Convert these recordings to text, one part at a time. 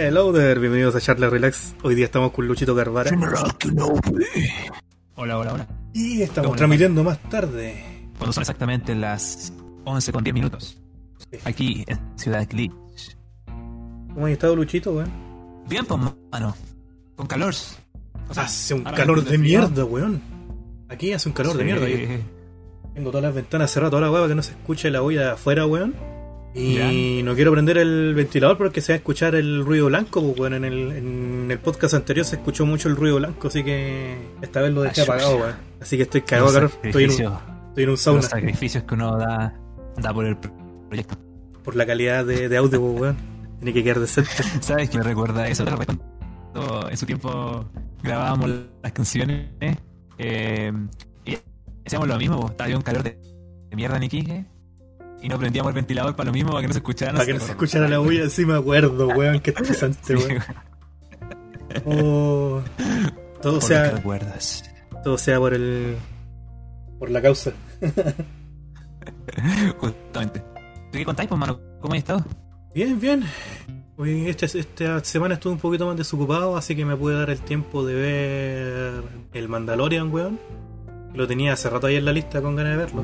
Hello there, bienvenidos a Charla Relax. Hoy día estamos con Luchito Carvara. Hola, hola, hola. Y estamos ¿Cómo le transmitiendo más tarde. Cuando son exactamente las 11 con 10 minutos. Aquí en Ciudad Glitch. ¿Cómo has estado, Luchito, weón? Bien, pues, mano. Con calor. O sea, Hace un ahora calor de mierda, weón. Aquí hace un calor de mierda. Yo tengo todas las ventanas cerradas, toda la weá para que no se escuche la olla de afuera, weón. Y no quiero prender el ventilador porque se va a escuchar el ruido blanco, pues, weón. En el, en el podcast anterior se escuchó mucho el ruido blanco, así que esta vez lo dejé Ah, apagado, weón. Así que estoy cagado. Estoy en, un, sacrificios- estoy en un sauna Los sacrificios que uno da, da por el pro- proyecto. por la calidad de, de audio, pues, weón. Tiene que quedar decente. ¿Sabes qué me recuerda eso? En su tiempo grabábamos las canciones eh, y hacíamos lo mismo. pues, Estaba un calor de, de mierda en Iquique y no prendíamos el ventilador para lo mismo, para que no se escuchara. Para que no se escuchara la bulla, sí me acuerdo, weón, qué estresante, weón. Oh, todo Por sea, recuerdas. todo sea por el, por la causa. Justamente. ¿Tú qué contáis, pues, mano? ¿Cómo has estado? Bien, bien. Hoy esta, esta semana estuve un poquito más desocupado, así que me pude dar el tiempo de ver el Mandalorian, weón. Lo tenía hace rato ahí en la lista con ganas de verlo.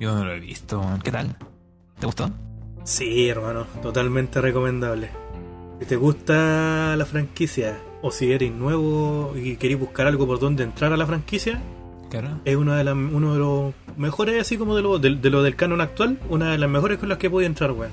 Yo no lo he visto. ¿Qué tal? ¿Te gustó? Sí, hermano, totalmente recomendable. Si te gusta la franquicia, o si eres nuevo y querés buscar algo por donde entrar a la franquicia, Claro. es una de las, uno de los mejores, así como de lo, de, de lo del canon actual, una de las mejores con las que pude entrar, weón.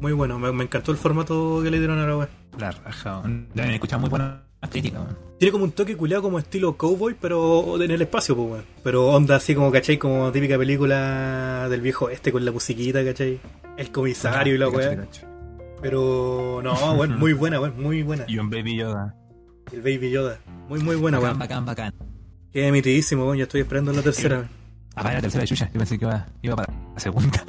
Muy bueno, me, me encantó el formato que le dieron a la weón. La raja. man. Deben escuchar muy buenas críticas. man. Tiene como un toque culiado como estilo cowboy, pero en el espacio, pues, weón. Pero onda así como, ¿cachai? Como típica película del viejo este con la musiquita, ¿cachai? El comisario y la cacho. Pero no, weón, muy buena, weón, muy buena. Y un Baby Yoda. El Baby Yoda, muy, muy buena, bacán, weón. bacán, bacán. Qué emitidísimo, weón, ya estoy esperando la tercera, weón. Ah, para la tercera Chucha. Yo pensé que iba, iba para la segunda.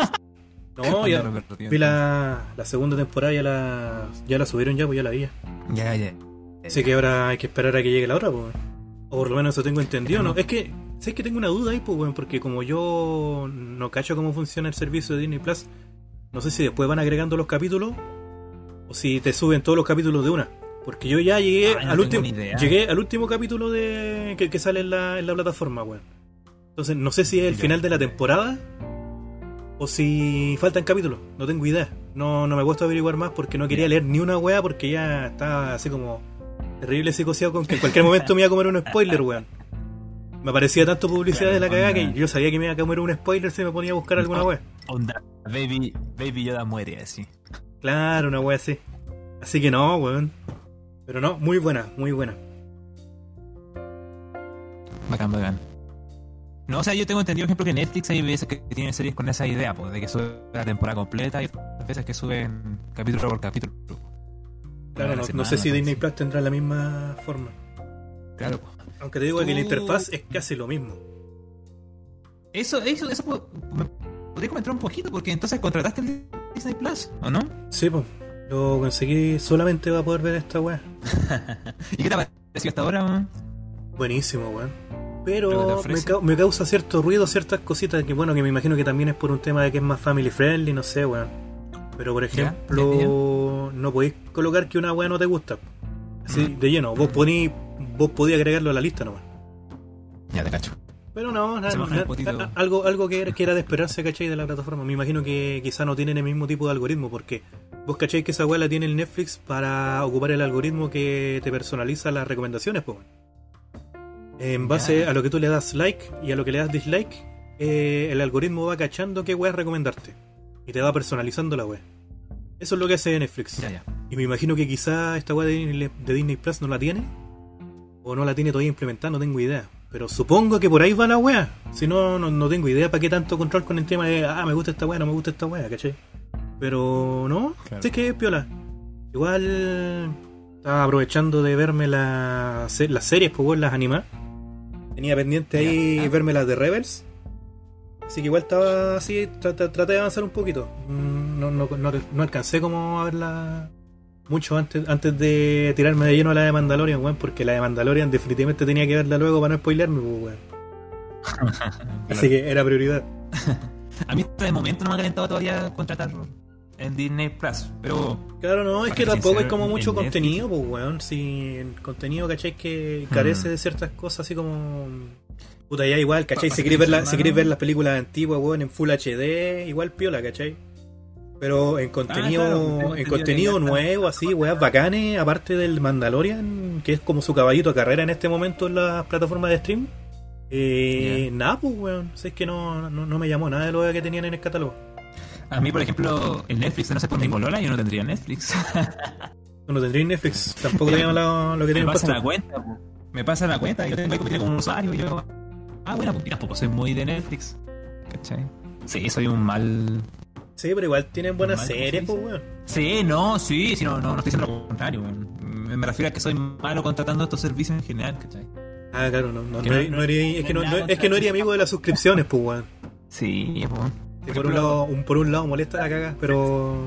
No, ya, Vi la, la segunda temporada, ya la, ya la subieron ya, pues ya la vi. ya. Ya, ya. Así que ahora hay que esperar a que llegue la otra, pues. O por lo menos eso tengo entendido, ¿no? Es que, sé que tengo una duda ahí, pues, weón, porque como yo no cacho cómo funciona el servicio de Disney Plus, no sé si después van agregando los capítulos o si te suben todos los capítulos de una. Porque yo ya llegué Ay, no al último llegué al último capítulo de que, que sale en la, en la plataforma, weón. Entonces, no sé si es el final de la temporada o si faltan capítulos, no tengo idea. No, no me he puesto a averiguar más porque no quería leer ni una wea porque ya estaba así como terrible psicoseado con que en cualquier momento me iba a comer un spoiler, weón. Me aparecía tanto publicidad de la cagada que yo sabía que me iba a comer un spoiler si me ponía a buscar alguna wea. Onda. Baby, Baby Yoda muere así. Claro, una wea así. Así que no, weón. Pero no, muy buena, muy buena. Bacán, bacán. No, o sea, yo tengo entendido, por ejemplo, que Netflix hay veces que tienen series con esa idea, pues, de que sube la temporada completa y otras veces que suben capítulo por capítulo. Claro, no, semana, no sé si Disney. Plus tendrá la misma forma. Claro. pues. Aunque te digo que la interfaz es casi lo mismo. Eso, eso, eso, ¿me podrías comentar un poquito? Porque entonces contrataste el Disney Plus, ¿o no? Sí, pues. Lo conseguí solamente va a poder ver esta wea. ¿Y qué te ha parecido hasta ahora? man? Buenísimo, weón. Pero me, me causa cierto ruido, ciertas cositas que, bueno, que me imagino que también es por un tema de que es más family friendly, no sé, weón. Pero, por ejemplo, no podéis colocar que una weá no te gusta. Así, Mm. de lleno. Vos poní, vos podías agregarlo a la lista nomás. Ya te cacho. Pero no, nada, nada- algo, algo que, era, que era de esperarse, ¿cachai? De la plataforma. Me imagino que quizá no tienen el mismo tipo de algoritmo, porque vos, ¿cachai? Que esa weá la tiene el Netflix para ocupar el algoritmo que te personaliza las recomendaciones, pues. En base a lo que tú le das like y a lo que le das dislike, eh, el algoritmo va cachando qué weá recomendarte. Y te va personalizando la weá. Eso es lo que hace Netflix. Ya, ya. Y me imagino que quizá esta weá de Disney, de Disney Plus no la tiene. O no la tiene todavía implementada, no tengo idea. Pero supongo que por ahí va la weá. Si no, no, no tengo idea para qué tanto control con el tema de, ah, me gusta esta weá, no me gusta esta weá, ¿cachai? Pero no, Claro. sé que es piola. Igual estaba aprovechando de verme la, las series, pues las animadas. Tenía pendiente ahí verme las de Rebels. Así que igual estaba así, tra- tra- traté de avanzar un poquito. Mm, No, no, no, no alcancé como a verla mucho antes, antes de tirarme de lleno a la de Mandalorian, weón, porque la de Mandalorian definitivamente tenía que verla luego para no spoilearme, pues, weón. Así que era prioridad. A mí hasta de momento no me ha calentado todavía contratar en Disney Plus, pero Claro, no, es que tampoco hay como mucho Netflix- contenido, pues, weón. Si el contenido, ¿cachai? Que carece Hmm. de ciertas cosas así como. Puta, ya igual, ¿cachai? Si queréis ver, la- si queréis ver las películas antiguas, weón, en Full HD, igual piola, ¿cachai? Pero en contenido, Ah, claro, tengo en contenido que nuevo, así, weas bacanes, aparte del Mandalorian, que es como su caballito de carrera en este momento en las plataformas de stream. Eh, Nada, pues, weón. Sea, es que no, no, no me llamó nada de lo que tenían en el catálogo. a mí, por ejemplo, el Netflix no sé por mi polola, yo no tendría Netflix. No lo tendréis en Netflix, tampoco tenían lo, lo que me tienen pasa puesto. la cuenta, po. me pasa la cuenta, yo tengo ahí como un usuario, y yo, ah, bueno, pues tampoco soy muy de Netflix, ¿cachai? Sí, soy un mal... Sí, pero igual tienen buenas Normal, ¿cómo series, se pues, weón. Sí, no, sí, sí, no, no, no estoy diciendo lo contrario, weón. me, refiero a que soy malo contratando estos servicios en general, ¿cachai? Ah, claro, no, no, Que no, no- eres- no eres- es que no, es que no eres amigo de las suscripciones, pues, weón. Sí, pues. Que por un lado, un, por un lado molesta la caga, pero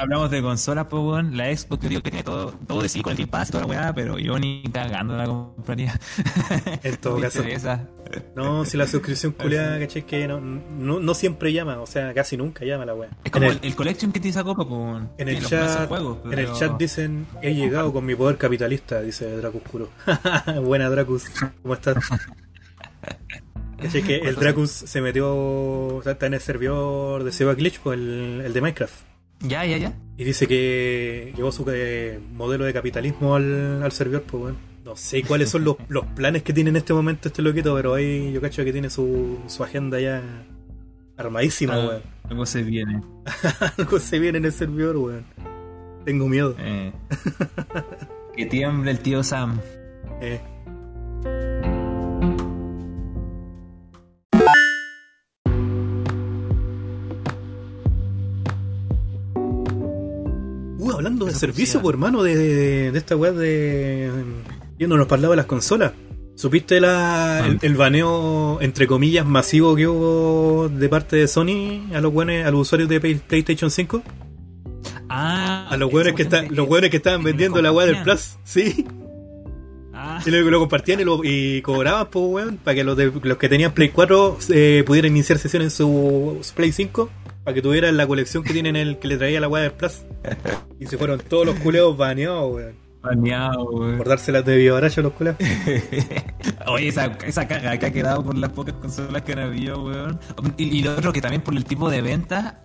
Hablamos de consolas, pues, weón. La Xbox, yo digo que tiene todo, todo de sí con el Game Pass y toda la weá, pero yo ni cagando la compraría. en todo caso. interesa. No, si la suscripción culiada, caché que no, no, no siempre llama, o sea, casi nunca llama la weá. Es como el, el, collection que te sacó, pues, weón. en el chat, juegos, en el chat dicen, he llegado con mi poder capitalista, dice Dracus Curo. Buena Dracus, ¿cómo estás? Caché que el Dracus se metió, o sea, está en el servidor de Seba Glitch, pues el, el de Minecraft. Ya, ya, ya. Y dice que llevó su eh, modelo de capitalismo al, al servidor, pues bueno. No sé cuáles son los, los planes que tiene en este momento este loquito, pero ahí yo cacho que tiene su, su agenda ya armadísima, Ah, weón. Luego se viene. Algo se viene en el servidor, weón. Tengo miedo. Eh. que tiemble el tío Sam. Eh. Hablando de servicio, funciona. pues hermano, de, de, de esta weá de. Viéndonos para el lado de las consolas. ¿Supiste la, el, el baneo, entre comillas, masivo que hubo de parte de Sony a los buenos, a los usuarios de Play- PlayStation 5? Ah, A los hueones que, cuestión los que estaban vendiendo la weá del. Plus. Sí. Ah, Y lo, lo compartían y, lo- y cobraban, pues, weón, para que los, de- los que tenían Play 4 eh, pudieran iniciar sesión en su, su Play 5, para que tuvieran la colección que tienen el que le traía la weá del Plus. Y se fueron todos los culeos baneados, weón. baneado, weón. Por dárselas de vivaracho a los culeos. Oye, esa, esa caga que ha quedado por las pocas consolas que han habido, weón. Y, y lo otro que también por el tipo de venta.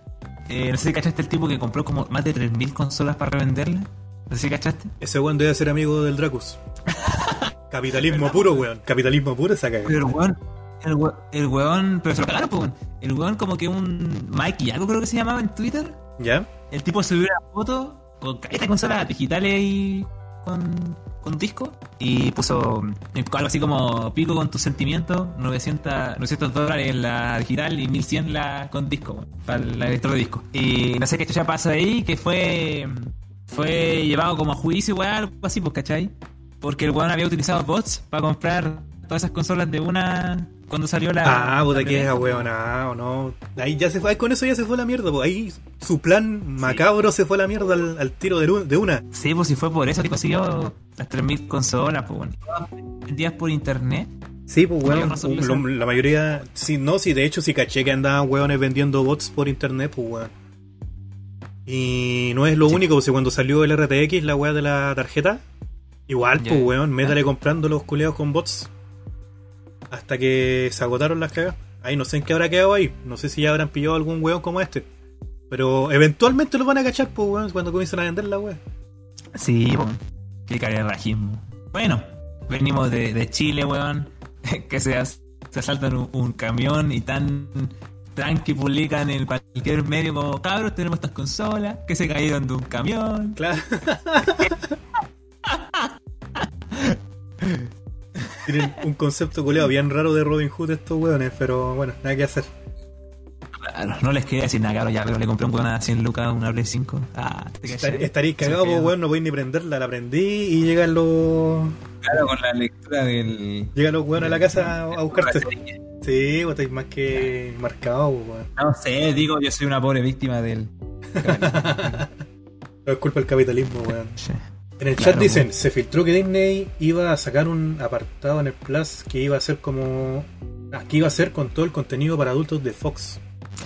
eh, no sé si cachaste el tipo que compró como más de 3.000 consolas para revenderlas. No sé si cachaste. Ese weón debe ser amigo del Dracus. Capitalismo puro, weón. Capitalismo puro esa caga. Pero weón. El, we- el weón. Pero se lo cagaron, pues. El weón, como que un. Mikey, algo creo que se llamaba en Twitter. ¿Ya? El tipo subió una foto con estas consolas digitales y con, con disco y puso eh, algo así como pico con tus sentimientos, 900, 900 dólares en la digital y 1100 la con disco, para la lector de disco. Y no sé qué ya pasa ahí, que fue fue llevado como a juicio, weón, algo así, pues, ¿cachai? Porque el weón había utilizado bots para comprar todas esas consolas de una cuando salió la... Ah, puta que es weonado, no. Ahí ya se fue, ahí con eso ya se fue la mierda, pues. Ahí su plan macabro se fue a la mierda al, al tiro de, de una. Sí, pues si fue por eso que consiguió las 3.000 consolas, pues bueno. Vendidas por internet. Sí, pues weón. La mayoría, sí, no, sí, de hecho sí caché que andaban weones vendiendo bots por internet, pues weón. Y no es lo único, pues cuando salió el RTX, la weá de la tarjeta, igual, pues weón, métale comprando los culeados con bots. Hasta que se agotaron las cagas. Ahí no sé en qué habrá quedado ahí. No sé si ya habrán pillado algún weón como este. Pero eventualmente lo van a cachar, pues weón, cuando comiencen a vender la weá. Sí, pues. Qué carerrajismo. Bueno, venimos de, de Chile, weón. Que se, as- se asaltan un, un camión y tan tranqui publican en cualquier medio como cabros, tenemos estas consolas que se cayeron de un camión. Claro. Tienen un concepto culeado bien raro de Robin Hood estos weones, pero bueno, nada que hacer. Claro, no les quería decir nada, claro, ya, pero le compré un weón a 100 lucas, una Play 5. Ah, te Estar- cachai. Estaréis cagados, Sí, pues, weón, no podéis ni prenderla, la prendí y llegan los. Claro, con la lectura del. Llegan los weones a la casa a, buscarte. No Sí, vos estáis más que marcados, weón. sé, digo, yo soy una pobre víctima del. No es culpa del capitalismo, weón. Sí. En el Claro, chat dicen, pues. se filtró que Disney iba a sacar un apartado en el Plus que iba a ser como... Ah, que iba a ser con todo el contenido para adultos de Fox.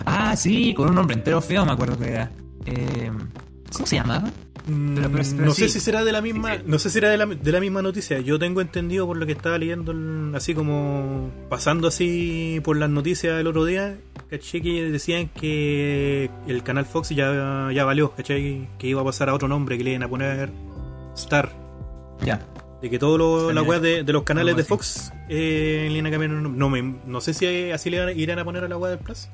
Ah, sí, con un nombre entero feo, me acuerdo que era. Eh, ¿Cómo se llamaba? Mm, Pero- pero- pero no sí. sé si será de la misma, Sí, sí. no sé si será de la, de la misma noticia. Yo tengo entendido por lo que estaba leyendo, el- así como pasando así por las noticias el otro día, caché que decían que el canal Fox ya, ya valió, caché que iba a pasar a otro nombre, que le iban a poner Star. Ya. De que las Tenía- weas de, de los canales de. Fox eh, le iban a cambiar el nombre. No, me, no sé si así le irán a poner a la wea del Plus.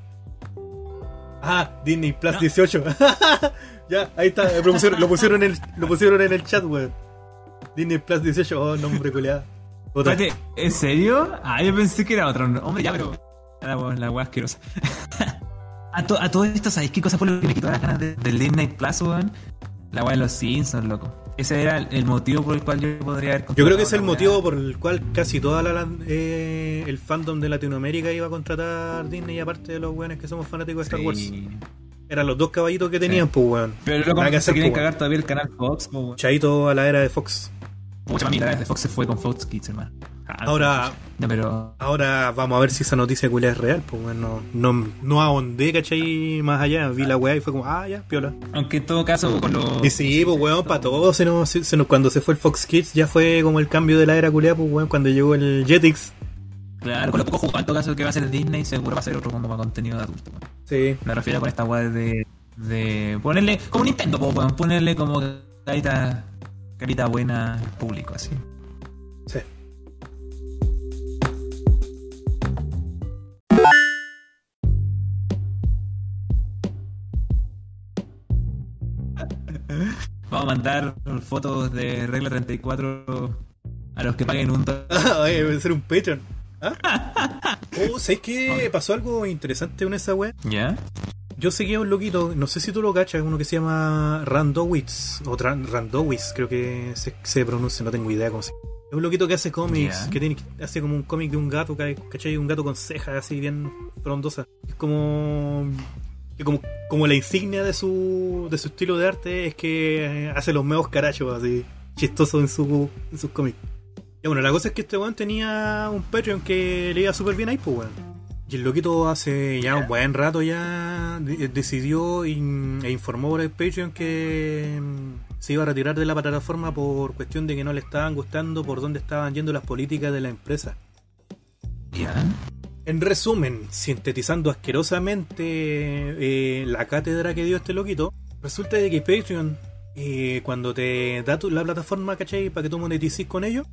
Ah, Disney Plus No. 18. ya, ahí está. Lo pusieron, lo pusieron en el, lo pusieron en el chat, weón. Disney Plus 18. Oh, nombre culiado. Otra. Espérate, ¿en serio? Ah, yo pensé que era otro. Hombre, ya, pero. La, la wea asquerosa. a, to- a todo esto, ¿sabéis qué cosa fue lo que me quitó las ganas de- del Disney Plus, weón? La wea de los Simpsons, loco. Ese era el, motivo por el cual yo podría haber Yo creo que es el la motivo por el cual casi toda la, eh, el fandom de Latinoamérica iba a contratar Disney, aparte de los weones que somos fanáticos de Star Wars. Sí. Eran los dos caballitos que tenían, pues, weón. Pero Nada que se quieren pues, cagar todavía el canal Fox, weón. Chaito a la era de Fox. Mucha mamita de Fox se fue con Fox Kids, hermano. Ah, Ahora, No, pero. ahora vamos a ver si esa noticia culia es real, pues bueno, no, no ahondé, ¿cachai? Más allá, vi la weá y fue como, ah, ya, piola. Aunque en todo caso, con los. Y sí, pues weón, para todos, se nos, se nos- cuando se fue el Fox Kids ya fue como el cambio de la era culia, pues weón, cuando llegó el Jetix. Claro, con los pocos juegos, en todo caso que va a ser Disney, seguro va a ser otro mundo más contenido de adulto. weón. Sí. Me refiero con esta weá de, de ponerle, como Nintendo, po, weón, ponerle como carita, carita buena al público, así. Sí. Vamos a mandar fotos de regla 34 a los que paguen un. Ay, debe ser un Patreon. ¿Ah? Oh, ¿sabes qué? Pasó algo interesante con esa weá. ¿Ya? Yo seguía un loquito, no sé si tú lo cachas, uno que se llama Randowitz, o Randowitz, creo que se, se pronuncia, no tengo idea cómo se Es un loquito que hace cómics, que tiene, hace como un cómic de un gato, ca- ¿cachai? Un gato con cejas así bien frondosa. Es como, que como, como la insignia de su, de su estilo de arte es que eh, hace los meos carachos así, chistosos en, su, en sus cómics. Y bueno, la cosa es que este weón tenía un Patreon que le iba súper bien ahí, pues weón. Y el loquito hace ya un buen rato ya de- decidió e informó por el Patreon que mm, se iba a retirar de la plataforma por cuestión de que no le estaban gustando por dónde estaban yendo las políticas de la empresa. ¿Ya? En resumen, sintetizando asquerosamente eh, la cátedra que dio este loquito, resulta de que Patreon, eh, cuando te da tu- la plataforma, ¿cachai? Para que tú monetices con ellos,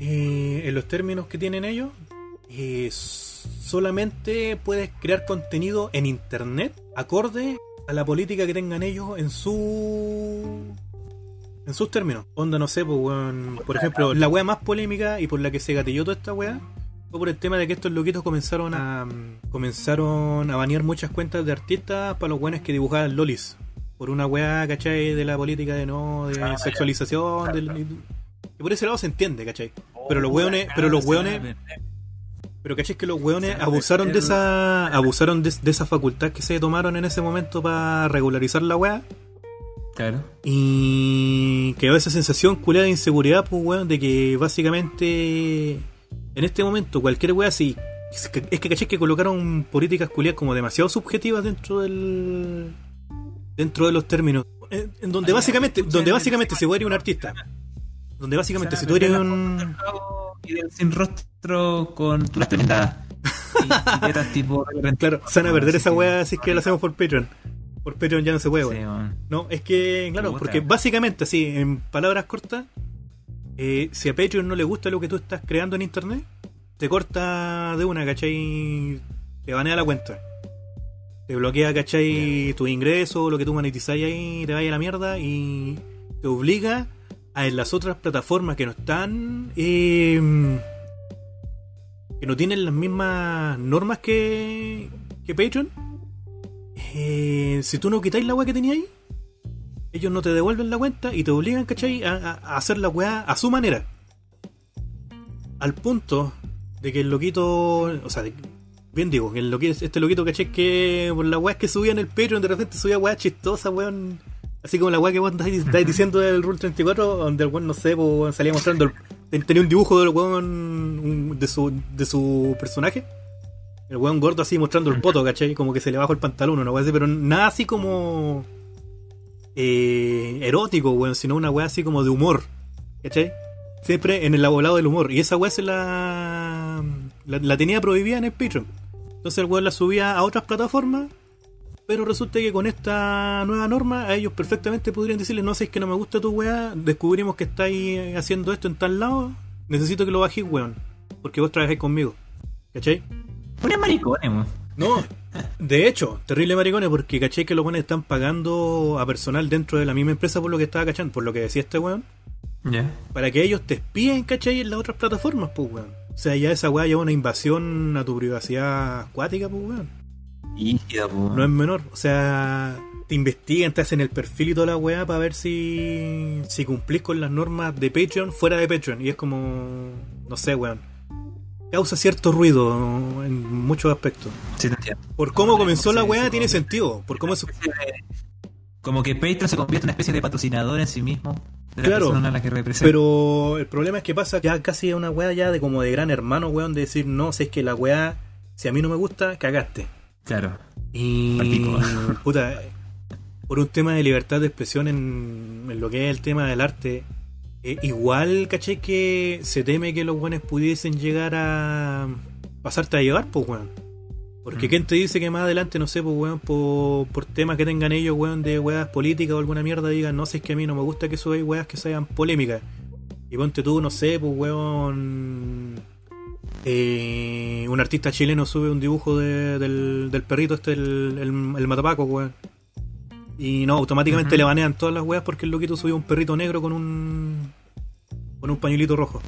eh, en los términos que tienen ellos, solamente puedes crear contenido en internet acorde a la política que tengan ellos en su en sus términos. Onda, no sé, pues, weón, por ejemplo, la wea más polémica y por la que se gatilló toda esta wea fue por el tema de que estos loquitos comenzaron a mm, comenzaron a banear muchas cuentas de artistas para los buenos que dibujaban lolis. Por una weá, ¿cachai? De la política de no, de sexualización. del- y por ese lado se entiende, ¿cachai? Pero los weones, pero los weones, pero ¿cachai? Que los weones abusaron de esa, abusaron de, de esa facultad que se tomaron en ese momento para regularizar la weá. Claro. Y quedó esa sensación culada de inseguridad, pues, weón, de que básicamente en este momento cualquier weá así. Es que, es que caché que colocaron políticas culiadas como demasiado subjetivas dentro del. dentro de los términos. En, en donde básicamente, donde básicamente si tú eres un artista. Donde básicamente si tú eres un. Sin rostro con las tremendas y- tipo. Claro, se van a perder esa weá si es que la hacemos por Patreon. Por Patreon ya no se puede, Sí. No, es que, claro, porque básicamente, así, en palabras cortas, eh, si a Patreon no le gusta lo que tú estás creando en internet, te corta de una, ¿cachai? Te banea la cuenta. Te bloquea, ¿cachai? Tu ingreso, lo que tú monetizáis ahí, te vaya a la mierda y te obliga a en las otras plataformas que no están. eh, que no tienen las mismas normas que, que Patreon. eh, si tú no quitáis la weá que tenías ahí, ellos no te devuelven la cuenta y te obligan, ¿cachai? A, a- hacer la weá a su manera. Al punto de que el loquito, o sea, de- bien digo, que el loquito, este loquito, ¿cachai? Que por la weá que subía en el Patreon, de repente subía weá chistosa, weón. Así como la weá que vos estáis, estáis diciendo del Rule 34, donde el weón, no sé, pues, salía mostrando, el- tenía un dibujo del weón de su, de su personaje. El weón gordo así mostrando el poto, ¿cachai? Como que se le bajó el pantalón, una weá así, pero nada así como eh, erótico, weón, sino una weá así como de humor, ¿cachai? Siempre en el lado del humor. Y esa weá se la, la, la tenía prohibida en el Patreon. Entonces el weón la subía a otras plataformas. Pero resulta que con esta nueva norma, a ellos perfectamente podrían decirle: No sé, es que no me gusta tu weá. Descubrimos que estáis haciendo esto en tal lado. Necesito que lo bajéis, weón. Porque vos trabajáis conmigo. ¿Cachai? Unos maricones, weón. No, de hecho, terrible maricones, porque caché que los buenos están pagando a personal dentro de la misma empresa por lo que estaba cachando, por lo que decía este weón, Ya. para que ellos te espíen, cachai, en las otras plataformas, pues weón. O sea, ya esa weá lleva una invasión a tu privacidad acuática, pues weón. Rígida, po. No es menor. O sea, te investigan, te hacen el perfil y toda la weá para ver si, si cumplís con las normas de Patreon fuera de Patreon. Y es como, no sé, weón. Causa cierto ruido en muchos aspectos. Sí, te entiendo. Por cómo No, comenzó la weá sí, tiene sentido. Por cómo eso... Como que Patreon se convierte en una especie de patrocinador en sí mismo. De la Claro, persona a la que representa. Pero el problema es que pasa ya casi una weá ya de como de gran hermano, weón, de decir, no, si es que la weá, si a mí no me gusta, cagaste. Claro. Y puta, por un tema de libertad de expresión en, en lo que es el tema del arte, eh, igual, caché que se teme que los buenos pudiesen llegar a pasarte a llevar, pues weón. Porque Mm. quién te dice que más adelante, no sé, pues weón, por, por temas que tengan ellos, weón, de weas políticas o alguna mierda, digan, no sé, es que a mí no me gusta que subáis weas que sean polémicas. Y ponte tú, no sé, pues weón. eh, un artista chileno sube un dibujo de- del, del perrito este, el, el, el matapaco, weón. Y no, automáticamente le banean todas las weas porque el loquito subió un perrito negro con un. Con un pañuelito rojo.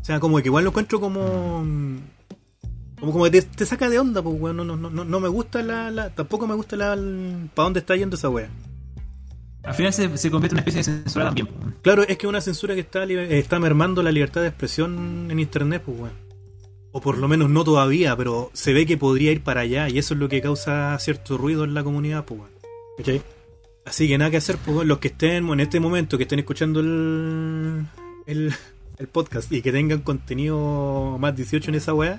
O sea, como que igual lo encuentro como. Como, como que te, te saca de onda, pues, weón. No, no, no, no me gusta la, la- Tampoco me gusta la. ¿Para dónde está yendo esa wea? Al final se, se convierte en una especie de censura también. Claro, es que una censura que está, liber- está mermando la libertad de expresión en internet, pues, weón. O por lo menos no todavía, pero se ve que podría ir para allá y eso es lo que causa cierto ruido en la comunidad, pues, weón. ¿Cachai? Así que nada que hacer, pues, los que estén en este momento, que estén escuchando el, el, el podcast y que tengan contenido más 18 en esa weá,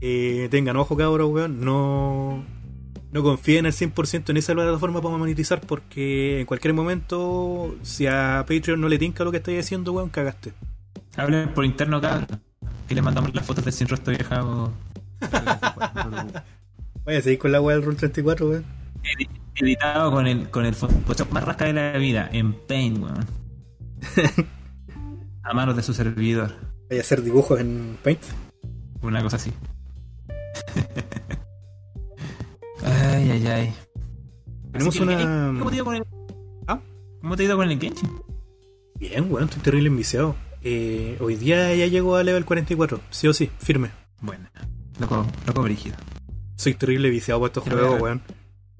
eh, tengan ojo, cabros, weón, no, no confíen al 100% en esa plataforma para monetizar porque en cualquier momento, si a Patreon no le tinca lo que estáis haciendo, weón, cagaste. Hablen por interno acá. Que les mandamos las fotos del sin rostro viajado. Vaya a seguir con la weá del Rule 34, weón. Editado con el, con el Photoshop más rasca de la vida. En Paint, weón. A manos de su servidor. Vaya a hacer dibujos en Paint. Una cosa así. ay, ay, ay. Tenemos que, una- eh, ¿Cómo te ha ido con el. ¿Ah? ¿Cómo te ha ido con el Genshin? Bien, weón, estoy terrible enviciado. Eh, hoy día ya llego a level 44, sí o sí, firme. Bueno, loco, loco brígido. Soy terrible viciado por estos juegos, weón.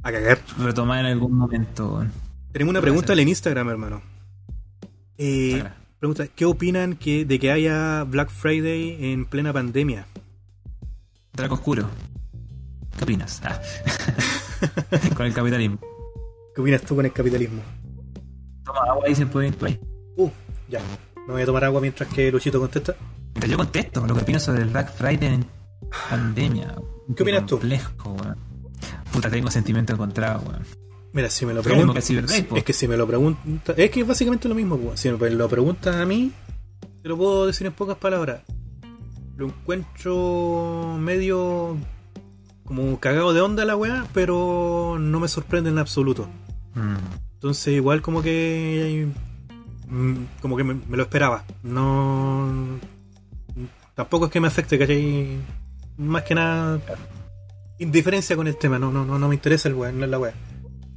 A cagar. Retomar en algún momento. Tenemos una pregunta en Instagram, hermano. Eh, pregunta, ¿qué opinan que, de que haya Black Friday en plena pandemia? Draco Oscuro. ¿Qué opinas? Ah. con el capitalismo. ¿Qué opinas tú con el capitalismo? Toma agua y se puede ir Uh, ya. Me voy a tomar agua mientras que Luchito contesta. Mira, yo contesto lo que opino sobre el Black Friday en pandemia. ¿Qué opinas tú? complejo, weón. Puta, tengo sentimiento encontrado, weón. Mira, si me lo preguntas. po. Es que si me lo preguntas. Es que es básicamente lo mismo, pues. Si me lo preguntas a mí, te lo puedo decir en pocas palabras. Lo encuentro medio. como cagado de onda la weá, pero no me sorprende en absoluto. Mm. Entonces, igual como que. mm, como que me, me lo esperaba. No. Tampoco es que me afecte, ¿cachai? Más que nada. Indiferencia con el tema, no, no, no, no me interesa el weá, no es la weá.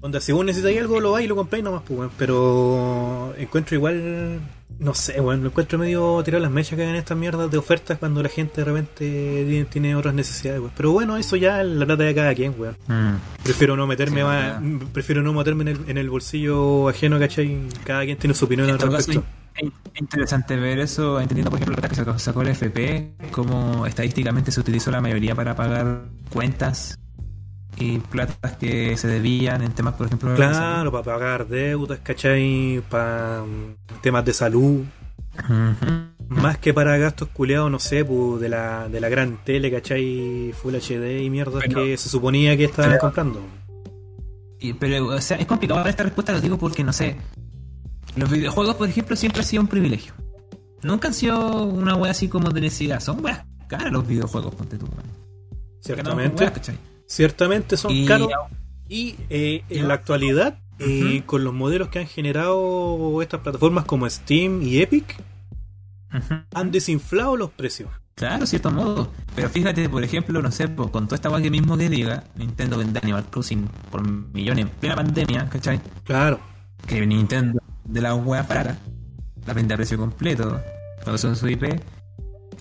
Onda, si vos necesitáis algo, lo vais y lo compráis nomás, pues, weón. Pero encuentro igual. No sé, weón. Lo encuentro medio tirado las mechas que en estas mierdas de ofertas cuando la gente de repente tiene, tiene otras necesidades, weón. Pero bueno, eso ya es la plata de cada quien, weón. Mm. Prefiero no meterme Sí, más- verdad. prefiero no meterme en el, en el bolsillo ajeno, ¿cachai? Cada quien tiene su opinión al respecto. es es interesante ver eso, entendiendo por ejemplo la plata que sacó, sacó el FP, cómo estadísticamente se utilizó la mayoría para pagar cuentas y platas que se debían en temas, por ejemplo. Claro, para pagar deudas, ¿cachai? Para temas de salud. Más que para gastos culeados, no sé, pues, de la, de la gran tele, ¿cachai? Full HD y mierdas Pero- que se suponía que estaban pero- comprando. Y- pero, o sea, es complicado dar esta respuesta, lo digo porque, no sé, los videojuegos, por ejemplo, siempre han sido un privilegio. Nunca han sido una wea así como de necesidad. Son weas caras los videojuegos, ponte tú. Ciertamente. Weas, ¿cachai? Ciertamente son Y- caros. Y eh, en la actualidad, eh, con los modelos que han generado estas plataformas como Steam y Epic, han desinflado los precios. Claro, cierto modo. Pero fíjate, por ejemplo, no sé, pues, con toda esta weá que mismo que diga, Nintendo vende Animal Crossing por millones en plena pandemia, ¿cachai? Claro. Que Nintendo de la weá para la vende a precio completo, cuando son su IP.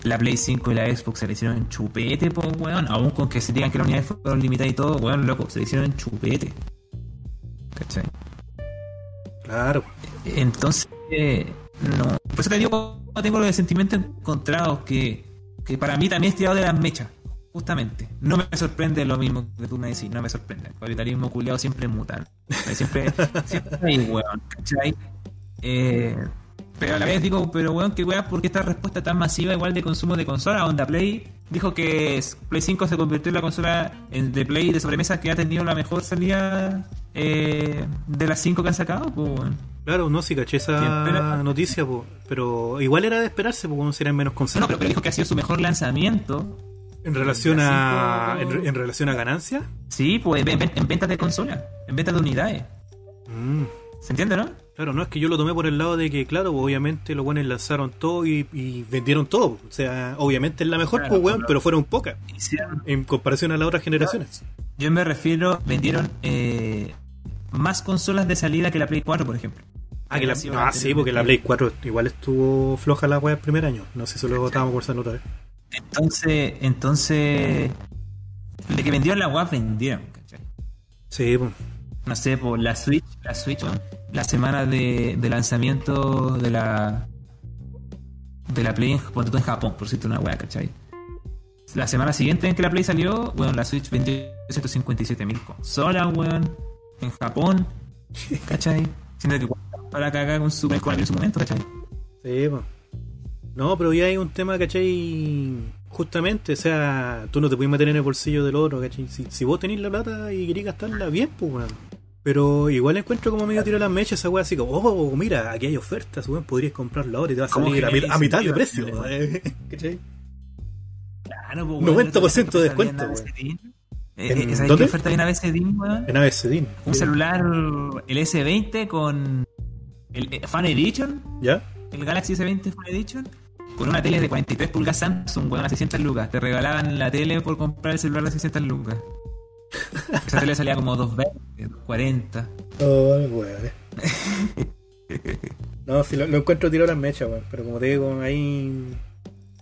La Play 5 y la Xbox se le hicieron en chupete, pues weón. Aún con que se digan que las unidades fueron limitadas y todo, weón, loco, se le hicieron en chupete. ¿Cachai? Claro. Entonces, eh, no. Por eso te digo, tengo los sentimientos encontrados que, que para mí también es tirado de las mechas. Justamente. No me sorprende lo mismo que tú me decís, no me sorprende. El capitalismo culiado siempre muta. Siempre, siempre hay weón, ¿cachai? Eh, pero a la vez digo, pero weón, qué weón, ¿por qué esta respuesta tan masiva igual de consumo de consola? Onda Play dijo que Play 5 se convirtió en la consola en- de Play de sobremesa que ha tenido la mejor salida eh, de las 5 que han sacado, pues. Claro, no, sí caché esa noticia, po, pero igual era de esperarse, porque uno serían menos No, consolas. pero, pero dijo que ha sido su mejor lanzamiento. En relación a. En, re- en relación a ganancia. Sí, pues en ventas de consola, en ventas de unidades. Mm, ¿Se entiende, no? Claro, no es que yo lo tomé por el lado de que, claro, pues, obviamente los buenos lanzaron todo y, y vendieron todo. O sea, obviamente es la mejor, Claro, pues, weón, pero fueron pocas en comparación a las otras generaciones. Yo me refiero, vendieron eh, más consolas de salida que la Play 4, por ejemplo. Ah, que la, ah, sí, porque la Play 4 igual estuvo floja la weá el primer año. No sé si lo estábamos conversando otra vez. Entonces, entonces, de que vendieron la web, vendieron, ¿cachai? Sí, pues. No sé, por la Switch, la Switch, weón, la semana de, de lanzamiento de la de la Play en, en Japón, por cierto, una weá, ¿cachai? La semana siguiente en que la Play salió, bueno, la Switch vendió 157.000 consolas, weón, en Japón, ¿cachai? Siendo que para cagar con su, con en su momento, ¿cachai? Sí, pues. No, pero ya hay un tema, ¿cachai? Justamente, o sea, tú no te puedes meter en el bolsillo del otro, ¿cachai? Si, si vos tenés la plata y querés gastarla bien, pues, weón. Pero igual encuentro como medio tiro las mechas esa weá así como, oh, mira, aquí hay ofertas, weón, podrías comprarla ahora y te va a ¿Cómo salir a, genera mi- a mitad de precio, eh, ¿cachai? Claro, pues, 90% de descuento, weón. Eh, ¿En eh, qué oferta viene a veces weón? En ABCDIN. Un celular, el S20 con el eh, Fan Edition, ¿Ya? el Galaxy S20 Fan Edition, con una tele de 43 pulgadas Samsung, weón, a 600 lucas. Te regalaban la tele por comprar el celular de 600 lucas. Esa tele salía como 220, 240. Oh, weón. No, si lo, lo encuentro tirado las mechas, weón. Pero como te digo, ahí.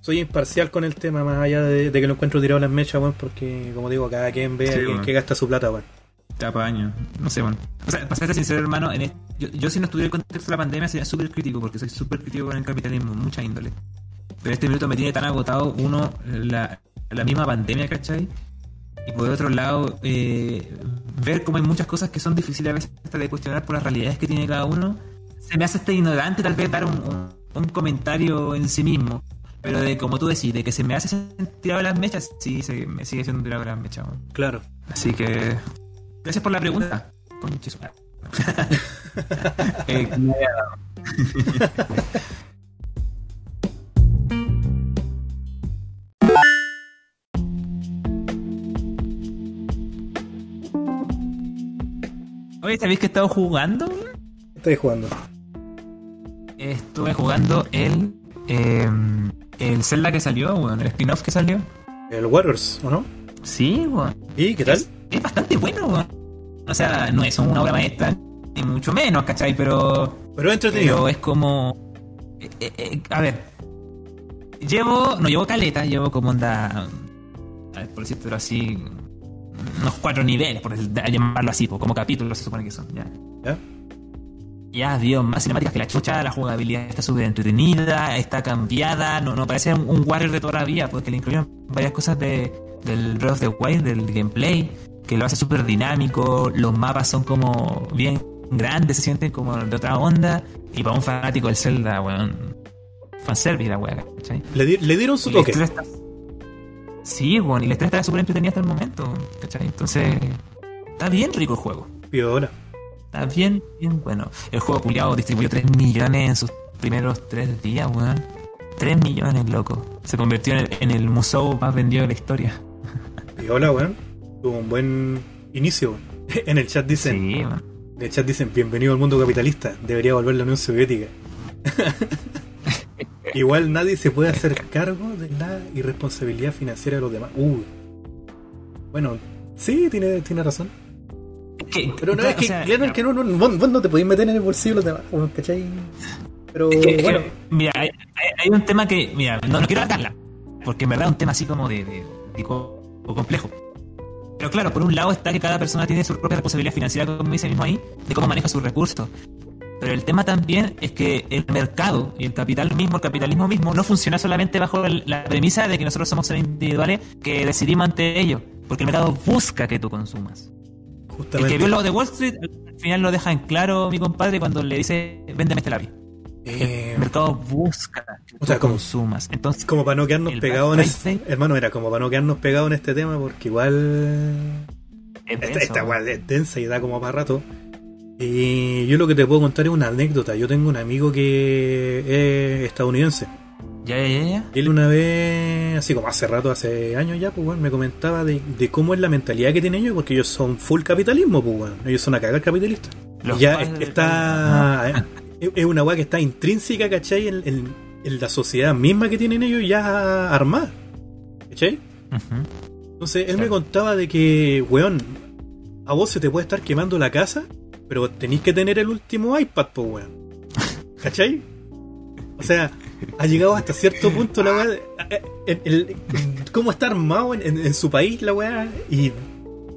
Soy imparcial con el tema, más allá de, de que lo encuentro tirado las mechas, weón. Porque, como digo, cada quien vea Sí, que, gasta su plata, weón. año. No sé, bueno. O sea, para ser sincero, hermano, en el- yo, yo si no estuviera en el contexto de la pandemia sería súper crítico, porque soy súper crítico con el capitalismo, mucha índole. Pero este minuto me tiene tan agotado, uno, la, la misma pandemia, ¿cachai? Y por otro lado, eh, ver cómo hay muchas cosas que son difíciles a veces hasta de cuestionar por las realidades que tiene cada uno. Se me hace hasta ignorante tal vez dar un, un- un comentario en sí mismo. Pero de como tú decís, de que se me hace a las mechas, sí, se, me sigue siendo tirado las mechas. Claro. Así que. Gracias por la pregunta. Eh, Oye, ¿sabéis que he estado jugando? ¿Qué estáis jugando? Estuve jugando el. eh, el Zelda que salió, weón, el spin-off que salió. El Warriors, ¿o no? Sí, weón. ¿Y qué tal? Es, es bastante bueno, weón. O sea, no es una obra maestra, ni mucho menos, ¿cachai? Pero. Pero entretenido. Pero es como. eh, eh, a ver. Llevo. No llevo caleta, llevo como onda. A ver, por decirlo así. Unos cuatro niveles, por llamarlo así, como capítulos se supone que son, ya. ¿Ya? Ya vio más cinemáticas que la chucha, la jugabilidad está súper entretenida, está cambiada, no, no parece un, un Warrior de toda la vida, porque le incluyeron varias cosas de, del Breath of the Wild, del gameplay, que lo hace súper dinámico, los mapas son como bien grandes, se sienten como de otra onda, y para un fanático del Zelda, weón, fanservice la weá, ¿cachai? Le, di- le dieron su toque. está- Sí, weón, y la historia está súper entretenida hasta el momento, ¿cachai? Entonces, está bien rico el juego. Piola. Está bien, bien bueno. El juego culiado distribuyó 3 millones en sus primeros 3 días, weón. 3 millones, loco. Se convirtió en el, en el museo más vendido de la historia. Piola, weón. Tuvo un buen inicio. En el chat dicen, Sí, weón. en el chat dicen, bienvenido al mundo capitalista. Debería volver la Unión Soviética. Igual nadie se puede hacer cargo de la irresponsabilidad financiera de los demás. Uy. Bueno, sí, tiene, tiene razón. Que- Pero no, es que, o sea, claro, es que no, no, vos, vos no te podéis meter en el bolsillo de los demás, ¿cachai? Pero es que- bueno, mira, hay, hay- un tema que, mira, no, no quiero atarla, porque en verdad es un tema así como de, de, de complejo. Pero claro, por un lado está que cada persona tiene su propia responsabilidad financiera, como dice mismo ahí, de cómo maneja sus recursos. Pero el tema también es que el mercado y el capital mismo, el capitalismo mismo, no funciona solamente bajo el- la premisa de que nosotros somos seres individuales que decidimos ante ello. Porque el mercado busca que tú consumas. El justamente. que vio lo de Wall Street, al final lo deja en claro mi compadre cuando le dice, véndeme este lápiz. eh, El mercado busca que O sea, tú como- consumas. Entonces, como para no quedarnos el pegados en este, hermano, era como para no quedarnos pegados en este tema, porque igual es esta, esta es densa y da como para rato. Y yo lo que te puedo contar es una anécdota. Yo tengo un amigo que es estadounidense. Ya, ya, ya. Él una vez, así como hace rato, hace años ya, pues bueno, me comentaba de, de cómo es la mentalidad que tienen ellos, porque ellos son full capitalismo, pues bueno, ellos son a cagar capitalistas. Los ya está, es es una weá que está intrínseca, ¿cachai? En, en- en la sociedad misma que tienen ellos ya armada, ¿cachai? Entonces él Claro. me contaba de que, weón, a vos se te puede estar quemando la casa, pero tenéis que tener el último iPad, pues, weón. ¿Cachai? O sea, ha llegado hasta cierto punto la weá. eh, el- el- cómo está armado en, en- en su país la weá y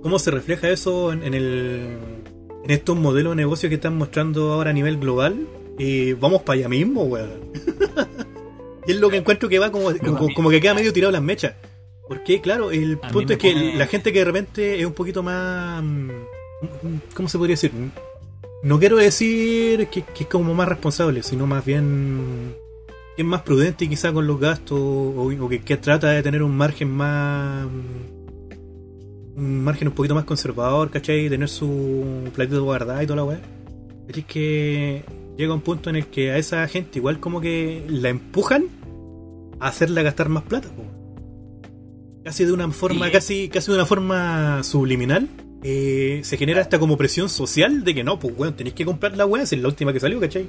cómo se refleja eso en, en el, en estos modelos de negocio que están mostrando ahora a nivel global. Y vamos para allá mismo, weón. y es lo que encuentro que va como, como, como que queda medio tirado las mechas. Porque, claro, el punto es que pone- la gente que de repente es un poquito más. ¿Cómo se podría decir? No quiero decir que, que es como más responsable, sino más bien que es más prudente quizá con los gastos o, o que, que trata de tener un margen más un margen un poquito más conservador, ¿cachai? Tener su platito guardado y toda la weá. Es que llega un punto en el que a esa gente igual como que la empujan a hacerla gastar más plata, po. Casi de una forma, Sí. casi, casi de una forma subliminal. Eh, se genera esta como presión social de que no, pues weón, tenéis que comprar la weá, es la última que salió, ¿cachai?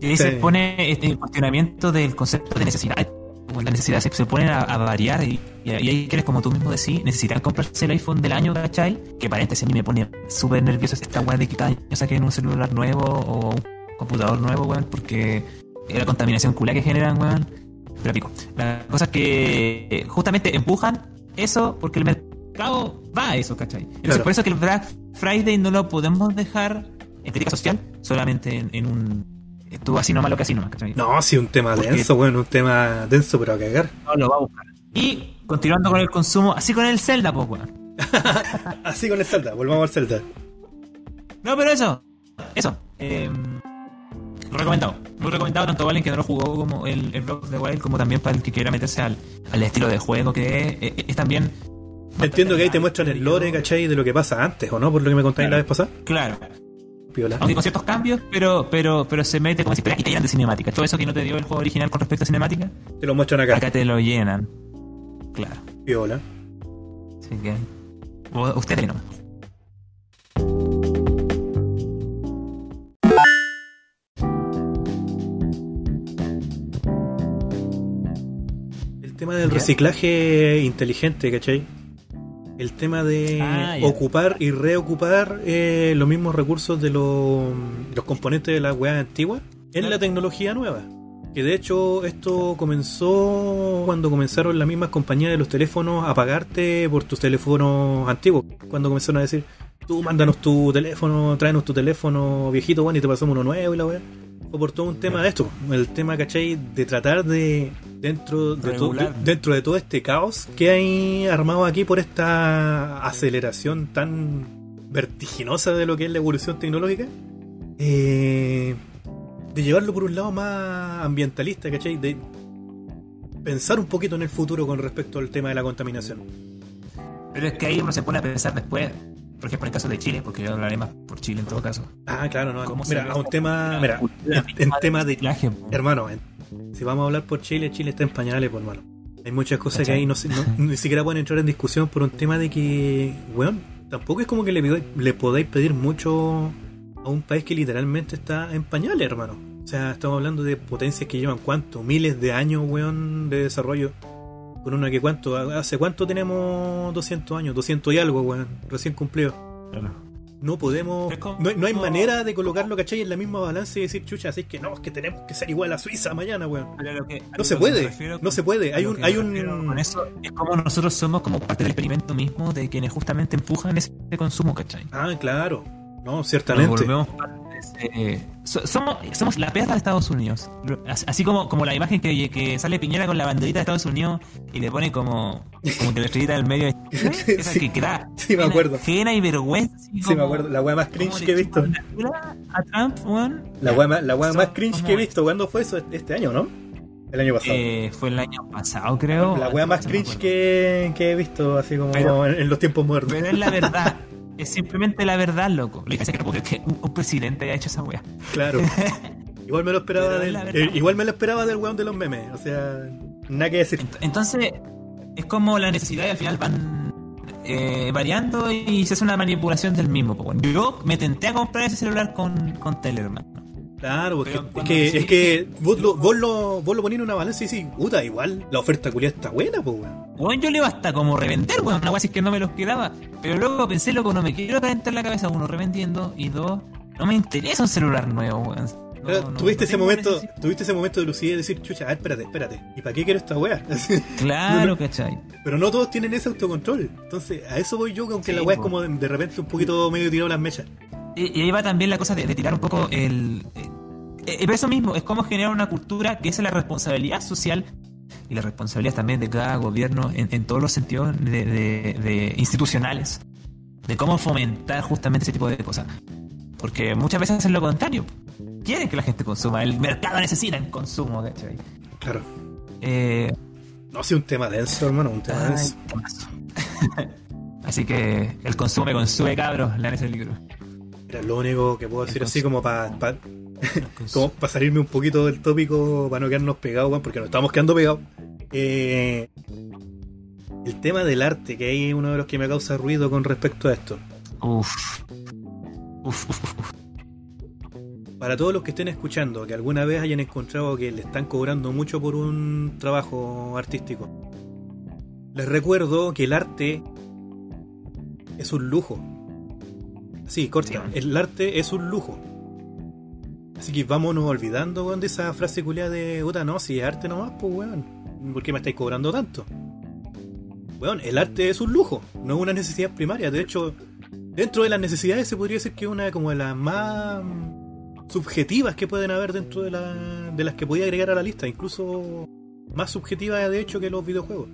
Y ahí se pone este, cuestionamiento del concepto de necesidad. Como La necesidad se, se pone a, a variar y, y hay quienes, como tú mismo decís, necesitan comprarse el iPhone del año, ¿cachai? Que paréntesis a mí me pone súper nervioso esta weá de que cada año saquen un celular nuevo o un computador nuevo, weón, porque la contaminación culá que generan, weón. Pero pico. La cosa es que eh, justamente empujan eso porque el mercado va a eso, ¿cachai? Entonces Claro. por eso que el Black Friday no lo podemos dejar en crítica social solamente en, en un estuvo así nomás lo que así nomás, ¿cachai? No, sí, un tema Porque- denso, bueno, un tema denso, pero a cagar. No lo va a buscar. Y continuando con el consumo, así con el Zelda, pues, weón. Así con el Zelda, volvamos al Zelda. No, pero eso, eso. Eh, recomendado. Muy recomendado tanto para alguien que no lo jugó como el, el of the Wild, como también para el que quiera meterse al, al estilo de juego que es, es, es también. Entiendo que ahí te muestran el lore, ¿cachai? De lo que pasa antes, ¿o no? Por lo que me contáis la vez pasada. Claro. Piola. Aunque con ciertos cambios, pero, pero, pero se mete como si fuera y te llenan de cinemática. Todo eso que no te dio el juego original con respecto a cinemática, Te lo muestran acá. acá te lo llenan. Claro. Piola. Así que. Ustedes no. El tema del ¿Ya? reciclaje inteligente, ¿cachai? El tema de Ah, ocupar y reocupar eh, los mismos recursos de los, los componentes de las weas antiguas en Claro. la tecnología nueva. Que de hecho esto comenzó cuando comenzaron las mismas compañías de los teléfonos a pagarte por tus teléfonos antiguos. Cuando comenzaron a decir, tú mándanos tu teléfono, tráenos tu teléfono viejito, bueno, y te pasamos uno nuevo y la wea. Por todo un tema de esto, el tema, ¿cachai? De tratar de, dentro de, to- Regular. de- dentro de todo este caos que hay armado aquí por esta aceleración tan vertiginosa de lo que es la evolución tecnológica, eh, de llevarlo por un lado más ambientalista, ¿cachai? De pensar un poquito en el futuro con respecto al tema de la contaminación. Pero es que ahí uno se pone a pensar después. Por ejemplo, en el caso de Chile, porque yo hablaré más por Chile en todo caso. Ah, claro, no. ¿Cómo se Mira, a un tema, mira, en, en tema de po. Hermano, en- si vamos a hablar por Chile, Chile está en pañales, por hermano. Hay muchas cosas que ahí no, se- no- ni siquiera pueden entrar en discusión por un tema de que, weón, tampoco es como que le, le podáis pedir mucho a un país que literalmente está en pañales, hermano. O sea, estamos hablando de potencias que llevan cuánto, miles de años, weón, de desarrollo. Con una que cuánto, hace cuánto tenemos 200 años, 200 y algo, weón, recién cumplido. Claro. No podemos. No, hay- no hay como- manera de colocarlo, ¿cachai? En la misma balanza y decir, chucha, así que no, es que tenemos que ser igual a Suiza mañana, weón. No se puede, no se puede. Hay un, hay un. Con eso es como nosotros somos como parte del experimento mismo de quienes justamente empujan ese consumo, ¿cachai? Ah, claro. No, Nos ciertamente. volvemos parte ese- so- somos, somos la perra de Estados Unidos. Así como, como la imagen que, que sale Piñera con la banderita de Estados Unidos y le pone como, como que la estrellita del medio. Esa Sí. que, que da Sí, me acuerdo. ajena y vergüenza. así Sí, como- me acuerdo. La weá más como cringe que he visto. A Trump, weón. La más, la weá más Son cringe como- que he visto. ¿Cuándo fue eso? Este año, ¿no? El año pasado. Eh, fue el año pasado, creo. la weá más cringe que, que he visto, así como Pero- en, en los tiempos modernos. Pero es la verdad. Es simplemente la verdad, loco. Le dije que no puedo creer que un, presidente haya hecho esa wea. Claro. Igual me lo esperaba del, eh, igual me lo esperaba del weón de los memes. O sea, nada que decir. Ent- Entonces, es como la necesidad y al final van eh, variando y se hace una manipulación del mismo. Yo me tenté a comprar ese celular con, con Telegram. Claro, porque es que, es que vos, lo, vos, lo, vos lo ponís en una balanza y decís, puta, igual la oferta culiada está buena, pues, weón. Bueno, yo le iba hasta como revender, weón. Una así que no me los quedaba. Pero luego pensé, loco, no me quiero calentar la cabeza, uno, revendiendo. Y dos, no me interesa un celular nuevo, weón. No, Pero no- tuviste no ese momento, necesidad. tuviste ese momento de lucidez de decir, chucha, a ver, espérate, espérate. ¿Y para qué quiero esta wea? Claro. ¿cachai? Pero no todos tienen ese autocontrol. Entonces, a eso voy yo, que aunque Sí, la wea es como de, de repente un poquito medio tirado las mechas. Y, y ahí va también la cosa de, de tirar un poco el. eh, eh, eso mismo, es como generar una cultura que es la responsabilidad social y la responsabilidad también de cada gobierno en, en todos los sentidos de, de- institucionales, de cómo fomentar justamente ese tipo de cosas. Porque muchas veces hacen lo contrario. Quieren que la gente consuma, el mercado necesita el consumo, ¿cachai? Claro. Eh, No, sí, un tema denso, hermano, un tema ay, denso. Así que el consumo me consume, cabros, lean ese libro. Era lo único que puedo decir El así como para como para salirme un poquito del tópico, para no quedarnos pegados, porque nos estamos quedando pegados. Eh, el tema del arte, que hay uno de los que me causa ruido con respecto a esto. Uf, uf, uf, uf. Para todos los que estén escuchando, que alguna vez hayan encontrado que le están cobrando mucho por un trabajo artístico, les recuerdo que el arte es un lujo. Sí, corta. El arte es un lujo. Así que vámonos olvidando, weón, de esa frase culiada de, puta, no, si es arte nomás, pues, weón. ¿Por qué me estáis cobrando tanto? Weón, el arte es un lujo, no es una necesidad primaria. De hecho, dentro de las necesidades se podría decir que es una como de las más subjetivas que pueden haber dentro de, la, de las que podía agregar a la lista, incluso más subjetivas de hecho que los videojuegos.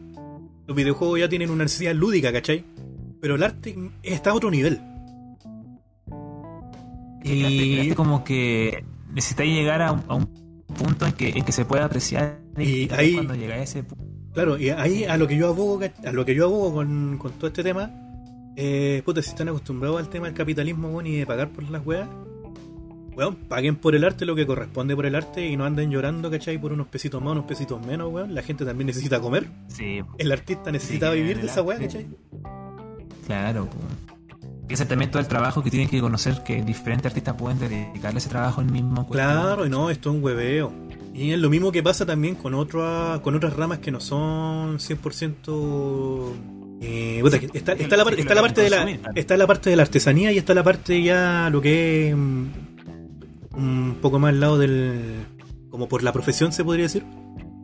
Los videojuegos ya tienen una necesidad lúdica, ¿cachai? Pero el arte está a otro nivel. Y el arte como que necesitáis llegar a un, a un punto en que, en que se pueda apreciar Y ahí- cuando llega a ese punto. Claro, y ahí a lo que yo abogo, ¿cach- a lo que yo abogo con, con todo este tema, eh, puta, si están acostumbrados al tema del capitalismo, weón, y de pagar por las weas, weón, paguen por el arte lo que corresponde por el arte y no anden llorando, ¿cachai? Por unos pesitos más, unos pesitos menos, weón. La gente también necesita comer. Sí, El artista necesita Sí, vivir de esa arte. ¿cachai? claro. Y ese también todo el trabajo que tienen que conocer que diferentes artistas pueden dedicarle ese trabajo al mismo. cuerpo. Claro, y no, esto es un hueveo. Y es lo mismo que pasa también con, otra, con otras ramas que no son 100% Eh, puta, está, está la, está la parte de la está la parte de la artesanía y está la parte ya lo que es mm, un poco más al lado del como por la profesión se podría decir.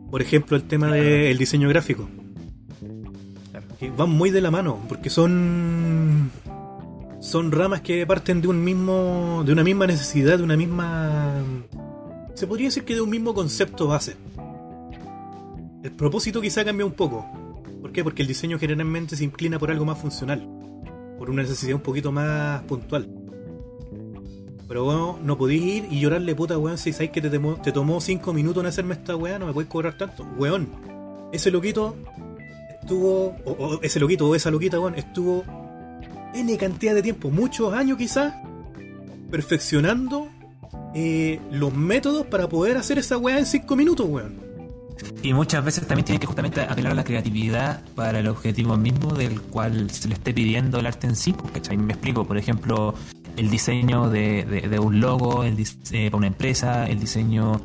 Por ejemplo el tema del diseño gráfico. Que van muy de la mano porque son son ramas que parten de un mismo de una misma necesidad de una misma se podría decir que de un mismo concepto base. El propósito quizá cambia un poco. ¿Por qué? Porque el diseño generalmente se inclina por algo más funcional, por una necesidad un poquito más puntual. Pero bueno, no podéis ir y llorarle puta weón si sabéis que te, te tomó 5 minutos en hacerme esta weá, no me podéis cobrar tanto. Weón, ese loquito estuvo, o, o ese loquito o esa loquita, weón, estuvo N cantidad de tiempo, muchos años quizás, perfeccionando eh, los métodos para poder hacer esa weá en 5 minutos, weón. Y muchas veces también tienen que justamente apelar a la creatividad para el objetivo mismo del cual se le esté pidiendo el arte en sí. pues, ¿cachai? Me explico, por ejemplo, el diseño de, de- de un logo el eh, para una empresa, el diseño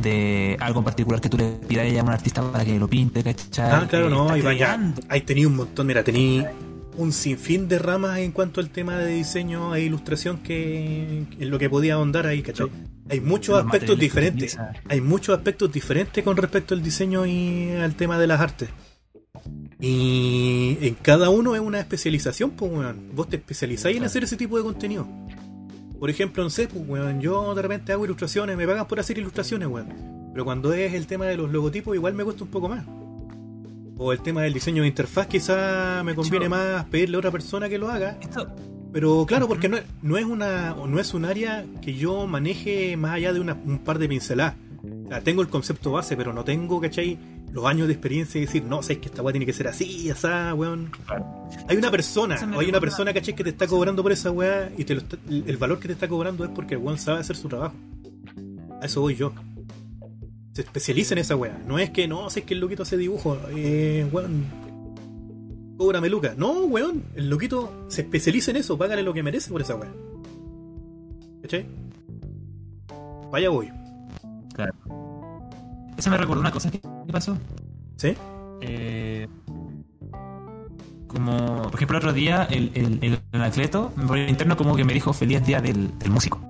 de algo en particular que tú le pidas a un artista para que lo pinte, ¿cachai? Ah, claro, Eh, no, ahí vaya. Ahí tenía un montón, mira, tenía un sinfín de ramas en cuanto al tema de diseño e ilustración que en lo que podía ahondar ahí, ¿cachai? Hay muchos Los aspectos diferentes. Hay muchos aspectos diferentes con respecto al diseño y al tema de las artes. Y en cada uno es una especialización, pues, weón. Vos te especializáis en hacer ese tipo de contenido. Por ejemplo, no sé, pues, weón, yo de repente hago ilustraciones, me pagan por hacer ilustraciones, weón. Pero cuando es el tema de los logotipos, igual me cuesta un poco más. O el tema del diseño de interfaz, quizá me conviene más pedirle a otra persona que lo haga. Esto, Pero claro, porque no, es- no es una no es un área que yo maneje más allá de una- un par de pinceladas. O sea, tengo el concepto base, pero no tengo, ¿cachai? Los años de experiencia y decir, no, sabes que esta weá tiene que ser así, asá, weón. claro. Hay una persona, o hay una persona, ¿cachai? Que te está cobrando por esa weá y te lo está- el valor que te está cobrando es porque el weón sabe hacer su trabajo. A eso voy yo. Se especializa en esa weá. No es que, no, sé que el loquito hace dibujo, eh, weón. Cóbrame Lucas. No, weón. El loquito se especializa en eso. Págale lo que merece por esa weá. ¿Cachai? Vaya voy. Claro. Eso me recordó una cosa que pasó. ¿Sí? Eh, como, por ejemplo, el otro día, el, el, el Anacleto, por el interno, como que me dijo feliz día del, del músico.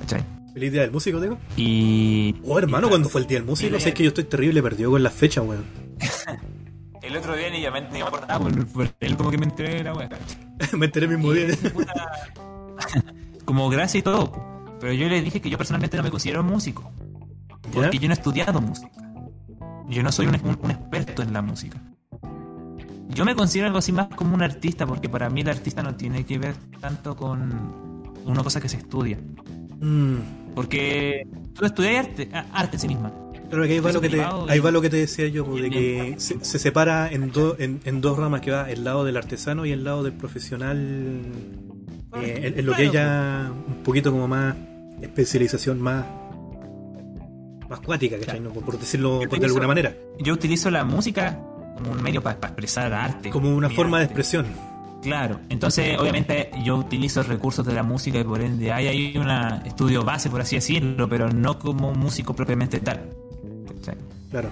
¿Cachai? Feliz día del músico, digo. Y. Oh, hermano, cuando fue el día del músico, y- sé que yo estoy terrible perdido con las fechas, weón. El otro día ni yo me, ni me acordaba, por, él como que me enteré de la wea. Me enteré mismo día. Como gracia y todo. Pero yo le dije que yo personalmente no me considero músico. Porque ¿Ya? yo no he estudiado música. Yo no soy un, un- un experto en la música. Yo me considero algo así más como un artista, porque para mí el artista no tiene que ver tanto con una cosa que se estudia. Mm. Porque tú estudias arte, a- arte en sí misma. Claro que ahí va, lo que te, ahí va lo que te decía yo, pues, de que se, se separa en, do- en, en dos ramas, que va el lado del artesano y el lado del profesional, eh, en, en lo que hay ya un poquito como más especialización más más cuática, ¿cachai? No, por, decirlo de alguna manera, Yo utilizo la música como un medio para expresar arte. como una forma de expresión. Claro, entonces obviamente yo utilizo recursos de la música y por ende hay ahí un estudio base, por así decirlo, pero no como músico propiamente tal. ¿Cachai? Claro.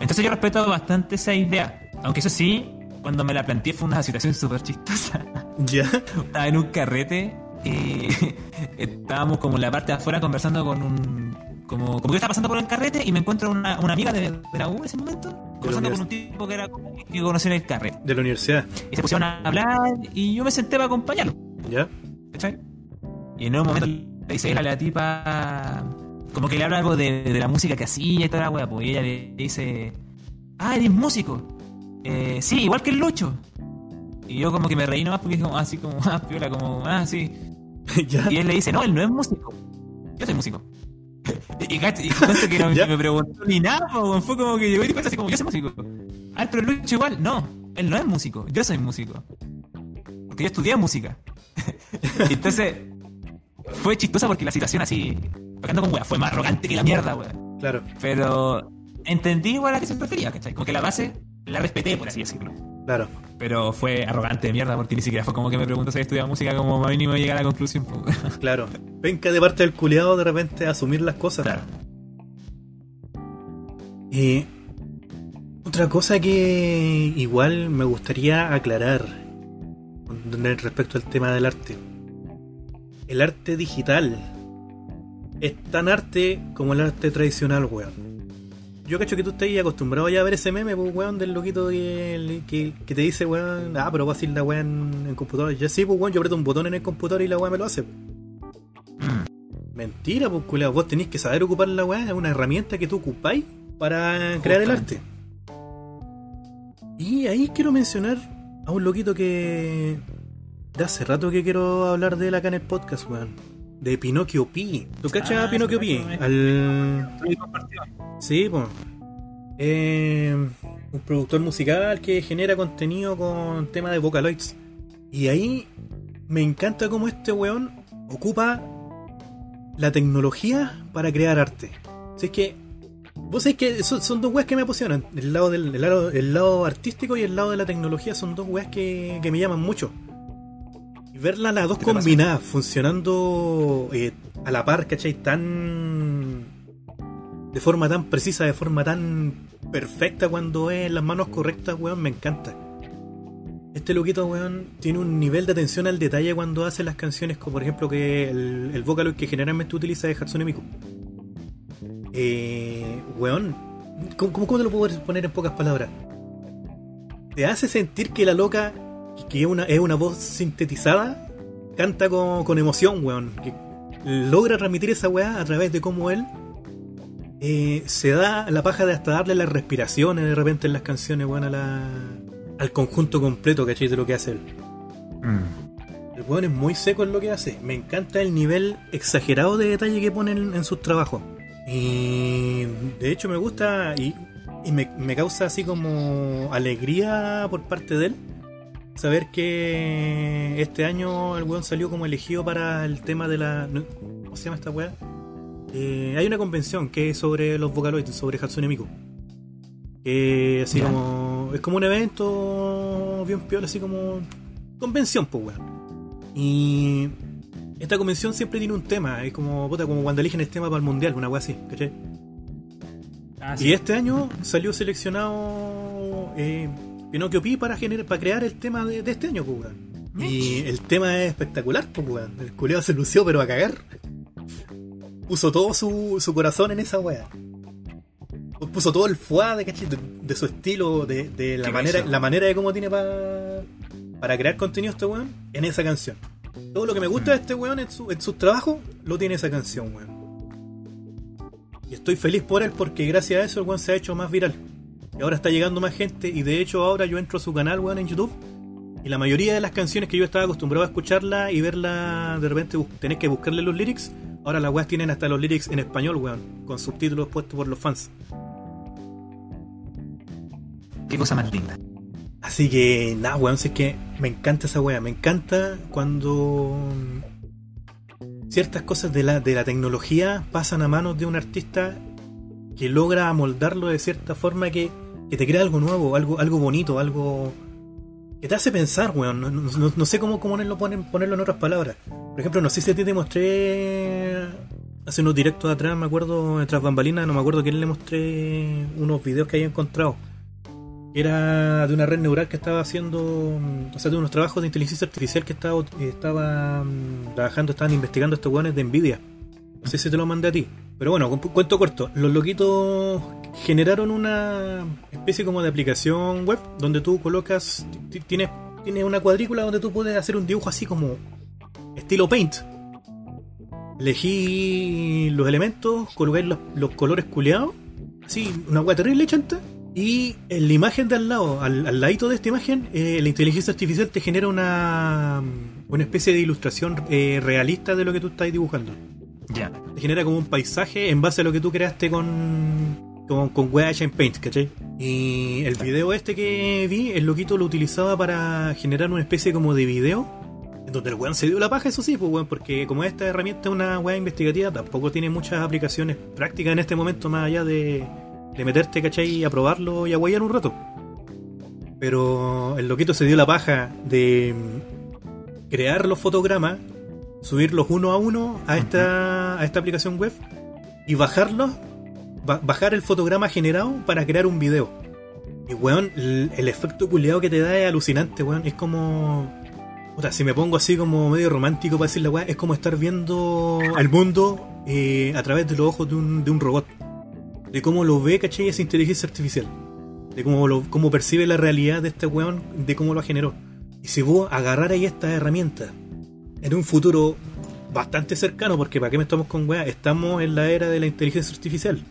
Entonces yo respeto bastante esa idea, aunque eso sí, cuando me la planteé fue una situación súper chistosa. Ya, Estaba en un carrete y estábamos como en la parte de afuera conversando con un... Como, como que yo estaba pasando por el carrete y me encuentro una, una amiga de, de la U en ese momento, conversando con un tipo que era que conocí en el carrete. de la universidad. Y se pusieron a hablar y yo me senté para acompañarlo. Ya, ¿Cachai? Y en un momento le dice a la tipa. Como que le habla algo de, de la música que hacía y toda la wea, pues y ella le dice. Ah, eres músico. Eh, sí, igual que el Lucho. Y yo como que me reí nomás porque como así como, ah, piola, como, ah, sí. ya. Y él le dice, no, él no es músico. Yo soy músico. Y, y, y que no Ya. me preguntó ni nada, po, fue como que llegó y dijo así como, yo soy músico. Ah, pero Lucho igual, no, él no es músico, yo soy músico. Porque yo estudié música. Entonces, fue chistosa porque la situación así, tocando con wea, fue más arrogante que la mierda, wea. Claro, Pero entendí igual a qué se refería, ¿cachai? Como que la base la respeté, por así decirlo. Claro. Pero fue arrogante de mierda porque ni siquiera fue como que me preguntó si había estudiado música, como más mínimo llegar a la conclusión. Claro. Venga de parte del culiado de repente a asumir las cosas. claro. Y. Otra cosa que igual me gustaría aclarar respecto al tema del arte. El arte digital es tan arte como el arte tradicional, weón. Yo cacho que tú estás acostumbrado ya a ver ese meme, pues, weón, del loquito que, que, que te dice, weón, ah, pero va a hacer la weá en, en computador. Ya sí, pues, weón, yo aprieto un botón en el computador y la weá me lo hace. Mm. Mentira, pues, culiao. Vos tenés que saber ocupar la weá. Es una herramienta que tú ocupáis para crear el arte. Y ahí quiero mencionar a un loquito que. De hace rato que quiero hablar de él acá en el podcast, weón. De Pinocchio Pi. ¿Tú cachas Ah, a Pinocchio sí, Pi? sí, Al. Sí, pues. un productor musical que genera contenido con tema de Vocaloids. Y ahí me encanta cómo este weón ocupa la tecnología para crear arte. Así que, vos sabés que son, son dos weas que me apasionan. El lado, del, el, lado, el lado artístico y el lado de la tecnología son dos weas que, que me llaman mucho. Y verlas las dos combinadas, funcionando eh, a la par, ¿cachai? Tan de forma tan precisa, de forma tan perfecta cuando es en las manos correctas, weón, me encanta. Este loquito, weón, tiene un nivel de atención al detalle cuando hace las canciones, como por ejemplo que el, el Vocaloid que generalmente utiliza es Hatsune Miku. Eh, weón, ¿cómo, cómo, cómo te lo puedo poner en pocas palabras? Te hace sentir que la loca, que es una, es una voz sintetizada, canta con, con emoción, weón. Que logra transmitir esa weá a través de cómo él eh, se da la paja de hasta darle las respiraciones de repente en las canciones, weón, a la, al conjunto completo, ¿cachai? De lo que hace él. Mm. El weón es muy seco en lo que hace. Me encanta el nivel exagerado de detalle que pone en, en sus trabajos. Y de hecho me gusta y, y me, me causa así como alegría por parte de él saber que este año el weón salió como elegido para el tema de la... ¿Cómo se llama esta weá? Eh, hay una convención que es sobre los Vocaloids, sobre Hatsune Miku. Que así como... Es como un evento bien piola, así como... Convención, pues weón. Y... Esta convención siempre tiene un tema, es como, puta, como cuando eligen el tema para el mundial, una weá así, ¿cachai? Ah, Y este año salió seleccionado eh, Pinocchio Pi para, generar, para crear el tema de, de este año, pues, weón. Y el tema es espectacular, pues, weón. El culeado se lució, pero a cagar. Puso todo su, su corazón en esa weá. Puso todo el fuá de, de, de su estilo, de, de la, manera, la manera de cómo tiene pa- para crear contenido este weón en esa canción. Todo lo que me gusta de este weón en, su, en sus trabajos lo tiene esa canción, weón. Y estoy feliz por él porque gracias a eso el weón se ha hecho más viral. Y ahora está llegando más gente. Y de hecho ahora yo entro a su canal, weón, en YouTube. Y la mayoría de las canciones que yo estaba acostumbrado a escucharla y verla, de repente tenés que buscarle los lyrics. Ahora las weas tienen hasta los lyrics en español, weón. Con subtítulos puestos por los fans. Qué cosa más linda. Así que, nada, weón, si es que me encanta esa wea. Me encanta cuando ciertas cosas de la, de la tecnología pasan a manos de un artista que logra amoldarlo de cierta forma que, que te crea algo nuevo, algo, algo bonito, algo que te hace pensar, weón. No, sé cómo, cómo lo ponen, ponerlo en otras palabras. Por ejemplo, no sé si a ti te mostré hace unos directos atrás, me acuerdo, tras bambalinas, no me acuerdo quién le mostré unos videos que había encontrado. Era de una red neural que estaba haciendo, o sea, de unos trabajos de inteligencia artificial que estaba, estaba mm, trabajando, estaban investigando estos weones de Nvidia. No sé si te lo mandé a ti. Pero bueno, cu- cuento corto. Los loquitos generaron una especie como de aplicación web donde tú colocas, ti- tienes, tienes una cuadrícula donde tú puedes hacer un dibujo así como estilo paint. Elegí los elementos, colocáis los, los colores culeados, así, una hueá terrible chanta. Y en la imagen de al lado, al, al ladito de esta imagen, eh, la inteligencia artificial te genera una, una especie de ilustración eh, realista de lo que tú estás dibujando. Ya. Te genera como un paisaje en base a lo que tú creaste con, con, con en Paint, ¿cachai? Y el video este que vi, el loquito lo utilizaba para generar una especie como de video. En donde el weón se dio la paja, eso sí, pues weón, porque como esta herramienta es una wea investigativa, tampoco tiene muchas aplicaciones prácticas en este momento, más allá de, de meterte, ¿cachai? A probarlo y a guayar un rato. Pero el loquito se dio la paja de mm, crear los fotogramas, subirlos uno a uno a esta, a esta aplicación web y bajarlos, ba- bajar el fotograma generado para crear un video. Y weón, el, el efecto culeado que te da es alucinante, weón. Es como. Puta, si me pongo así como medio romántico para decir la weá, es como estar viendo al mundo eh, a través de los ojos de un, de un robot. De cómo lo ve, ¿cachai? Esa inteligencia artificial. De cómo, lo, cómo percibe la realidad de este weón, de cómo lo generó. Y si vos agarrarais esta herramienta en un futuro bastante cercano, porque para qué me estamos con weá, estamos en la era de la inteligencia artificial.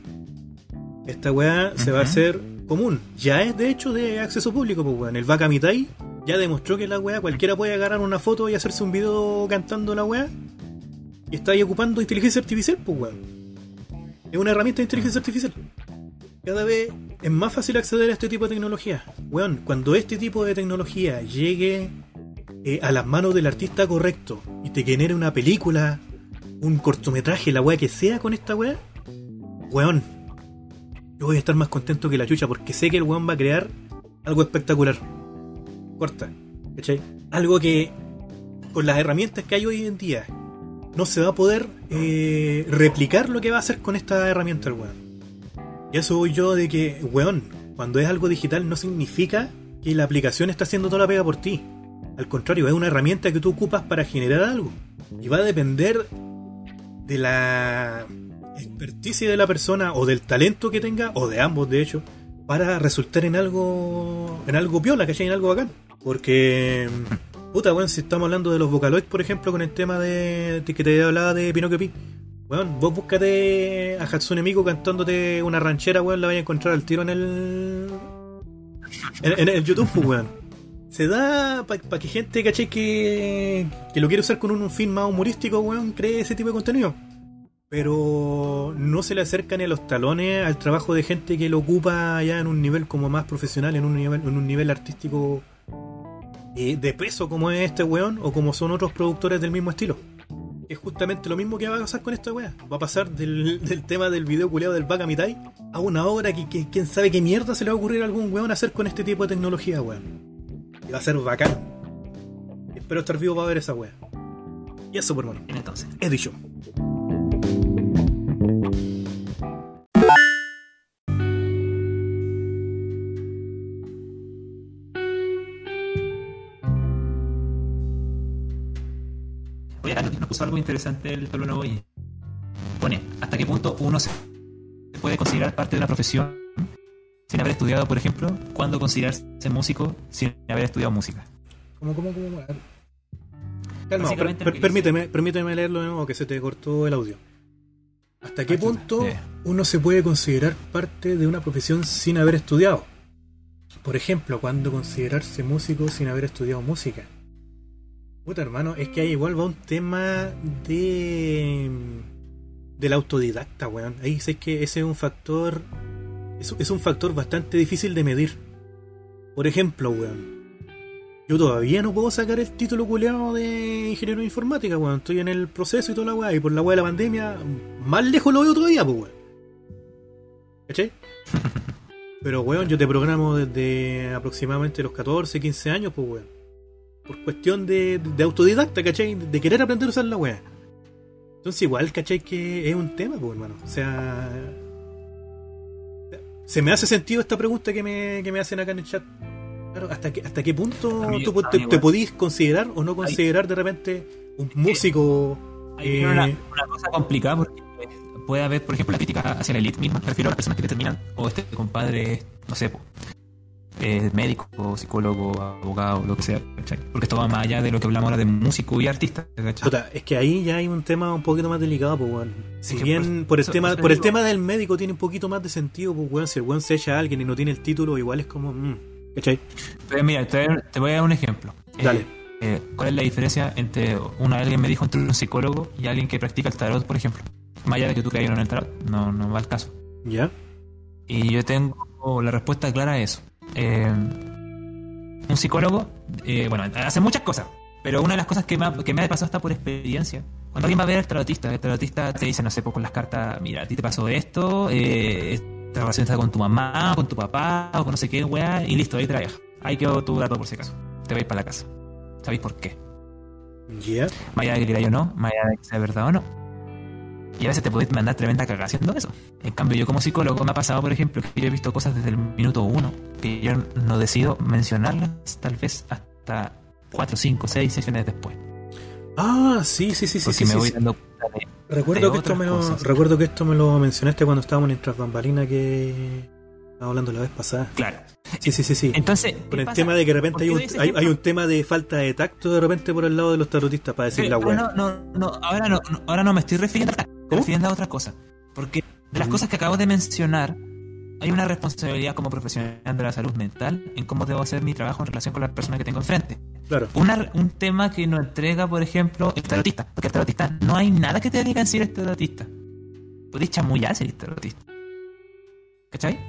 Esta weá se va a hacer común. Ya es de hecho de acceso público, pues weón. El Bakamitai ya demostró que la weá cualquiera puede agarrar una foto y hacerse un video cantando la weá. Y está ahí ocupando inteligencia artificial, pues weón. Es una herramienta de inteligencia artificial. Cada vez es más fácil acceder a este tipo de tecnología. Weón, cuando este tipo de tecnología llegue eh, a las manos del artista correcto y te genere una película, un cortometraje, la weá que sea con esta weá, weón, yo voy a estar más contento que la chucha porque sé que el weón va a crear algo espectacular. Corta, ¿cachai? Algo que con las herramientas que hay hoy en día no se va a poder eh, replicar lo que va a hacer con esta herramienta el weón. Y eso voy yo de que, weón, cuando es algo digital no significa que la aplicación está haciendo toda la pega por ti. Al contrario, es una herramienta que tú ocupas para generar algo. Y va a depender de la experticia de la persona o del talento que tenga, o de ambos de hecho, para resultar en algo en algo piola, ¿cachai? En algo bacán. Porque, puta, weón, si estamos hablando de los Vocaloids, por ejemplo, con el tema de, de que te hablaba de Pinocchio Pi. Weón, vos búscate a Hatsune Miku cantándote una ranchera, weón, la vais a encontrar al tiro en el. En, en el YouTube, pues, weón. Se da para que gente, ¿cachai? Que, que lo quiere usar con un, un fin más humorístico, weón, cree ese tipo de contenido. Pero no se le acerca ni a los talones al trabajo de gente que lo ocupa ya en un nivel como más profesional, en un nivel, en un nivel artístico eh, de peso como es este weón o como son otros productores del mismo estilo. Es justamente lo mismo que va a pasar con esta weá. Va a pasar del, del tema del video culeado del Baka Mitai a una obra que, que quién sabe qué mierda se le va a ocurrir a algún weón hacer con este tipo de tecnología, weón. Va a ser bacán. Espero estar vivo para ver esa weá. Y eso, por hermano. Entonces. Es dicho. Oye, nos puso algo interesante el Pablo Novo y pone, ¿hasta qué punto uno se puede considerar parte de una profesión sin haber estudiado, por ejemplo? ¿Cuándo considerarse músico sin haber estudiado música? ¿Cómo, cómo, cómo? Calma, per- permíteme, permíteme leerlo de nuevo, que se te cortó el audio. ¿Hasta qué punto uno se puede considerar parte de una profesión sin haber estudiado? Por ejemplo, ¿cuándo considerarse músico sin haber estudiado música? Puta hermano, es que ahí igual va un tema de. del autodidacta, weón. Ahí sé que ese es un factor. Es, es un factor bastante difícil de medir. Por ejemplo, weón. Yo todavía no puedo sacar el título culeado de ingeniero de informática, weón. Estoy en el proceso y toda la weá. Y por la weá de la pandemia, más lejos lo veo todavía, pues, weón. ¿Cachai? Pero, weón, yo te programo desde aproximadamente los 14, 15 años, pues, weón. Por cuestión de, de autodidacta, ¿cachai? De querer aprender a usar la weá. Entonces, igual, ¿cachai? Que es un tema, pues, hermano. O sea. Se me hace sentido esta pregunta que me, que me hacen acá en el chat. Claro, ¿hasta qué, hasta qué punto mí- tú te, te podís considerar o no considerar de repente un músico? Eh, una, una cosa complicada porque puede haber, por ejemplo, la crítica hacia la elite misma. Me refiero a las personas que determinan, o este compadre, no sé, eh, médico, psicólogo, abogado, lo que sea, ¿cachai? Porque esto va más allá de lo que hablamos ahora de músico y artista, ¿cachai? Puta, es que ahí ya hay un tema un poquito más delicado, pues, weón. Si Es bien por- el eso- tema, por eso por el digo. tema del médico tiene un poquito más de sentido, pues, weón. Si el weón se echa a alguien y no tiene el título, igual es como. mm, ¿Cachai? Entonces, mira, te, te voy a dar un ejemplo. Eh, Dale. eh, ¿Cuál es la diferencia entre una alguien me dijo entre un psicólogo y alguien que practica el tarot, por ejemplo? Más allá de que tú no en el tarot, no, no va al caso. ¿Ya? Y yo tengo la respuesta clara a eso. Eh, un psicólogo, eh, bueno, hace muchas cosas, pero una de las cosas que me, ha, que me ha pasado está por experiencia. Cuando alguien va a ver al tarotista, el tarotista te dice, no sé, pues con las cartas, mira, a ti te pasó esto, eh, esta relación está con tu mamá, con tu papá, o con no sé qué, weá, y listo, ahí te la deja. Ahí quedó tu dato por si acaso. Te vais para la casa. ¿Sabéis por qué? ¿Ya? Más allá de que queráis o no, más allá de que sea verdad o no. Y a veces te podés mandar tremenda cagada haciendo eso. En cambio, yo como psicólogo me ha pasado, por ejemplo, que yo he visto cosas desde el minuto uno que yo no decido mencionarlas tal vez hasta 4, 5, 6 sesiones después. Ah, sí, sí, sí, sí. Porque sí, me sí, voy sí. dando cuenta de. Recuerdo, de que esto me lo, cosas. recuerdo que esto me lo mencionaste cuando estábamos en Tras Bambalina que estábamos hablando la vez pasada. Claro. Sí, sí, sí, sí. Entonces, Con ¿qué el pasa? tema de que de repente ¿Por hay un, hay, un tema de falta de tacto de repente por el lado de los tarotistas para decir Pero- la pero no, no, no, ahora no, no, ahora no me estoy refiriendo a. refiriendo a otra cosa. Porque de las cosas que acabo de mencionar, hay una responsabilidad como profesional de la salud mental en cómo debo hacer mi trabajo en relación con la persona que tengo enfrente. Claro. Una- un tema que nos entrega, por ejemplo, el tarotista. Porque el tarotista no hay nada que te digan si eres tarotista. Podéis chamullar si eres tarotista. ¿Cachai?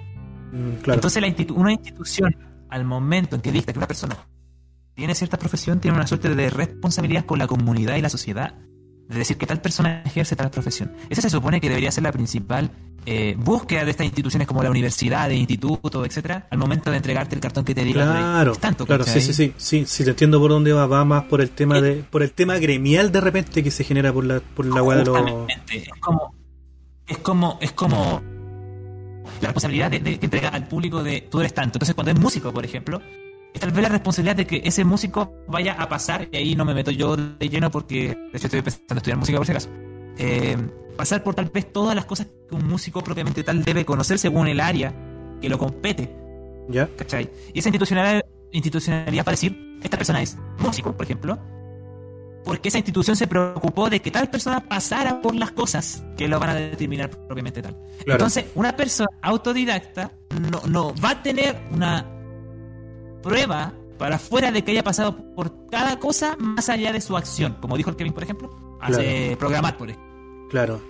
Mm, claro. Entonces la institu- una institución, al momento en que dicta que una persona tiene cierta profesión, tiene una suerte de responsabilidad con la comunidad y la sociedad. De decir que tal persona ejerce tal profesión. Esa se supone que debería ser la principal eh, búsqueda de estas instituciones como la universidad, el instituto, etcétera, al momento de entregarte el cartón que te diga Claro, es tanto, claro, sí, sí, sí, sí, sí, te entiendo por dónde va, va más por el tema de, por el tema gremial de repente que se genera por la, por la weá de los, es como es como es como la responsabilidad de, de- que entrega al público de tú eres tanto entonces cuando es músico por ejemplo es tal vez la responsabilidad de que ese músico vaya a pasar y ahí no me meto yo de lleno porque de hecho estoy pensando en estudiar música por si acaso eh, pasar por tal vez todas las cosas que un músico propiamente tal debe conocer según el área que lo compete ya, ¿cachai? Y esa institucionalidad, institucionalidad para decir, esta persona es músico, por ejemplo, porque esa institución se preocupó de que tal persona pasara por las cosas que lo van a determinar propiamente tal. claro, Entonces, una persona autodidacta no, no va a tener una prueba para fuera de que haya pasado por cada cosa más allá de su acción. Como dijo el Kevin, por ejemplo, hace programar, por ejemplo. claro.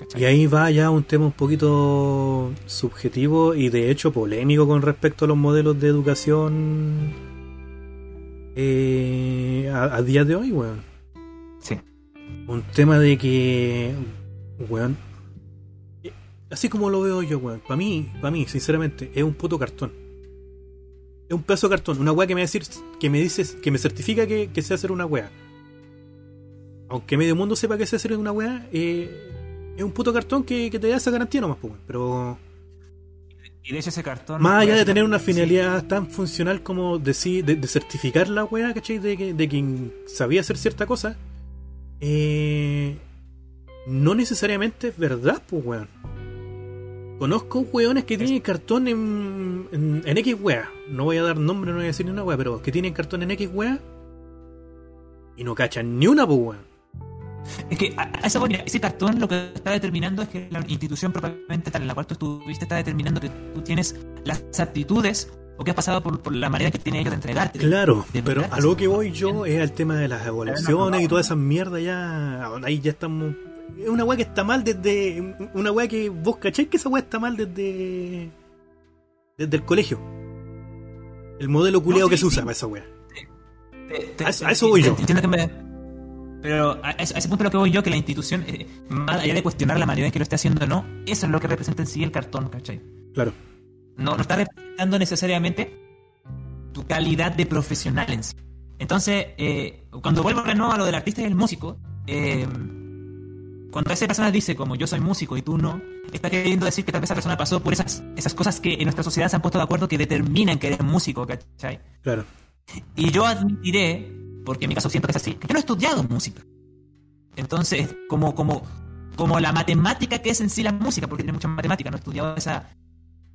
¿cachai? Y ahí va ya un tema un poquito subjetivo y de hecho polémico con respecto a los modelos de educación eh, a, a día de hoy, weón. Sí. Un tema de que, weón, así como lo veo yo, weón, para mí, para mí, sinceramente, es un puto cartón. Es un pedazo de cartón, una weá que me decir, que me dices, que me certifica que, que sé hacer una weá. Aunque medio mundo sepa que sé hacer una weá, eh, es un puto cartón que, que te da esa garantía nomás, pues. Pero Y de hecho ese cartón... más allá de tener una sí. finalidad tan funcional como decir, de, de certificar la weá, ¿cachai? De, de quien sabía hacer cierta cosa, eh, no necesariamente es verdad, pues weón. Conozco weones que tienen cartón en, en, en X weá. No voy a dar nombre, no voy a decir ni una weá, pero que tienen cartón en X weá y no cachan ni una, pues weón. Es que a, a eso voy, ese cartón lo que está determinando es que la institución propiamente tal en la cual tú estuviste está determinando que tú tienes las aptitudes o que has pasado por, por la manera que tiene ellos de entregarte. Claro, de pero a lo que voy yo es al tema de las evaluaciones y toda esa mierda ya. Ahí ya estamos. Es una weá que está mal desde. Una weá que vos cacháis que esa weá está mal desde. Desde el colegio. El modelo culeado sí, que se sí. usa para esa weá. Te- te- A eso- te- a eso voy te- yo. te entiendo que me- Pero a ese, a ese punto lo que voy yo, que la institución, eh, más allá de cuestionar la manera en que lo esté haciendo o no, eso es lo que representa en sí el cartón, ¿cachai? Claro. No, no está representando necesariamente tu calidad de profesional en sí. Entonces, eh, cuando vuelvo de nuevo a lo del artista y el músico, eh, cuando esa persona dice como yo soy músico y tú no, está queriendo decir que tal vez esa persona pasó por esas, esas cosas que en nuestra sociedad se han puesto de acuerdo que determinan que eres músico, ¿cachai? Claro. Y yo admitiré, porque en mi caso siento que es así, que yo no he estudiado música. Entonces, como, como, como la matemática que es en sí la música, porque tiene mucha matemática, no he estudiado esa,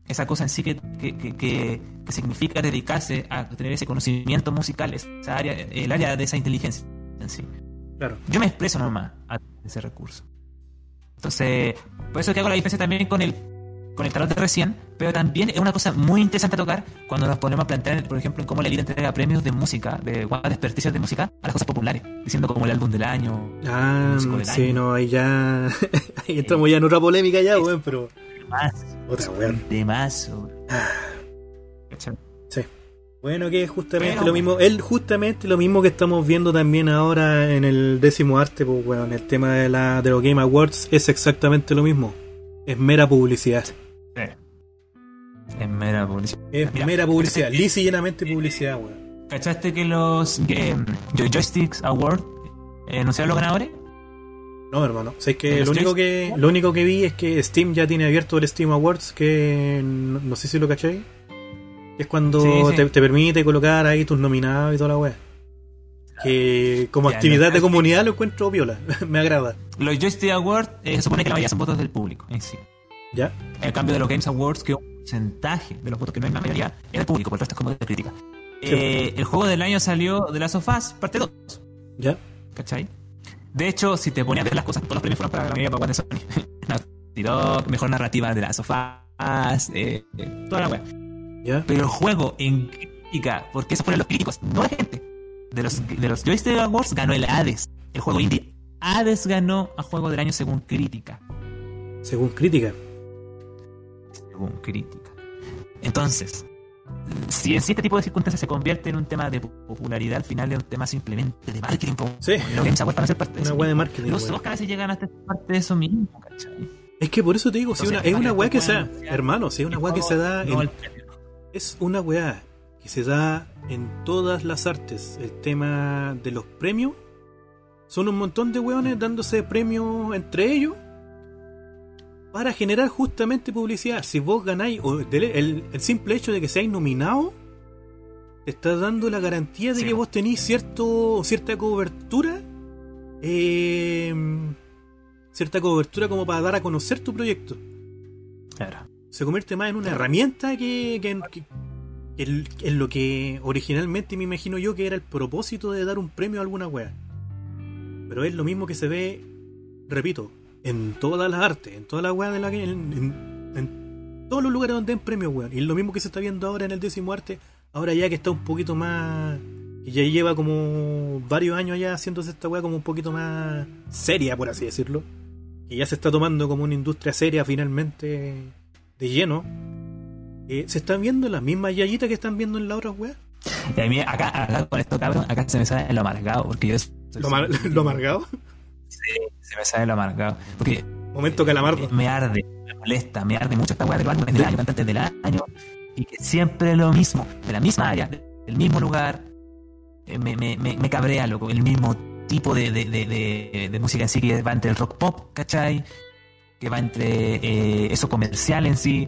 esa cosa en sí que, que, que, que- significa dedicarse a tener ese conocimiento musical, esa área, el área de esa inteligencia en sí. Claro. Yo me expreso nomás a ese recurso. Entonces, por eso que hago la diferencia también con el con el tarot de recién, pero también es una cosa muy interesante a tocar cuando nos ponemos a plantear, por ejemplo, en cómo la elite entrega premios de música, de desperdicios de música, a las cosas populares, diciendo como el álbum del año, Ah, del sí, año. no, ahí ya. ahí entramos ya en otra polémica ya, weón, pero. más, Otra weón. de más. ¿Cachai? Bueno, que es justamente Pero- lo mismo, él justamente lo mismo que estamos viendo también ahora en el décimo arte, pues bueno, en el tema de la de los Game Awards es exactamente lo mismo. Es mera publicidad. Es mera publicidad. Es Mira, mera publicidad, lisa y llenamente publicidad, weón. ¿Cachaste que los eh, Joy- Joysticks Award eh, anunciaron los ganadores? No, hermano. ¿En que lo único que lo único que vi es que Steam ya tiene abierto el Steam Awards, que no, no sé si lo caché. Es cuando Sí, sí. Te, te permite colocar ahí tus nominados y toda la wea. Que como Ya, actividad no, de comunidad lo encuentro viola. Me agrada. Los Joystick Awards eh, se supone que la mayoría son votos del público en sí. ¿Ya? En cambio de los Games Awards, que un porcentaje de los votos que no es la mayoría es del público, por el resto es como de crítica. Eh, el juego del año salió de Last of Us, parte 2, ¿Ya? ¿cachai? De hecho, si te ponías a ver las cosas, todos los premios fueron para la mayoría para de Sony. Mejor narrativa de Last of Us, eh, toda la wea. ¿Ya? Pero el juego en crítica, porque eso fueron los críticos, no la gente. De los, de los Joystick Awards ganó el Hades, el juego indie. Hades ganó a juego del año según crítica. Según crítica. según crítica. Entonces, si en este tipo de circunstancias se convierte en un tema de popularidad, al final es un tema simplemente de marketing. como Sí. Games Awards para ser parte de Una wea de marketing. Los. Oscars a veces llegan a ser parte de eso mismo, ¿cachai? Es que por eso te digo, si Entonces, una, es una weá que que se da, hermano, si es una weá que se da No, en-. Es una weá que se da en todas las artes. El tema de los premios son un montón de weones dándose premios entre ellos para generar justamente publicidad. Si vos ganáis, o el, el simple hecho de que seáis nominado, te está dando la garantía de Sí. que vos tenéis cierto, cierta cobertura. eh, cierta cobertura como para dar a conocer tu proyecto Claro. Se convierte más en una herramienta que, que, en lo que originalmente me imagino yo que era el propósito de dar un premio a alguna wea. Pero es lo mismo que se ve, repito, en todas las artes, en todas las weas de la que. En, todos los lugares donde den premios, weón. Y lo mismo que se está viendo ahora en el décimo arte, ahora ya que está un poquito más. que ya lleva como varios años ya haciéndose esta wea como un poquito más seria, por así decirlo. Que ya se está tomando como una industria seria finalmente de lleno. Eh, se están viendo las mismas yayitas que están viendo en las otras weas. Y a mí, acá, acá con esto, cabrón, acá se me sale lo amargado, porque yo soy- Lo, mar- lo amargado. se me sale lo amargado. Porque Momento calamardo. me arde, me molesta, me arde mucho esta weá de los álbumes del año, cantantes del año, y que siempre lo mismo, de la misma área, del mismo lugar, eh, me, me, me, me cabrea, loco, el mismo tipo de, de, de, de, de música en sí que va entre el rock pop, ¿cachai? Que va entre eh, eso comercial en sí.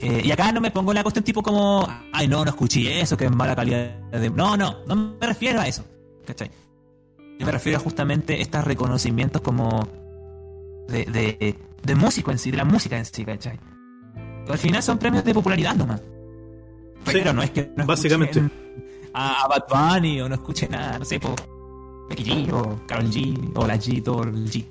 Eh, y acá no me pongo la cuestión tipo como, ay no, no escuché eso, que es mala calidad de... No, no, no me refiero a eso, ¿cachai? Yo me refiero a justamente estos reconocimientos como de, de, de músico en sí, de la música en sí, ¿cachai? Al final son premios de popularidad nomás. Pero no es que no básicamente. A, a Bad Bunny o no escuchen nada, no sé, po, Becky G o Carol G o la G, todo el G.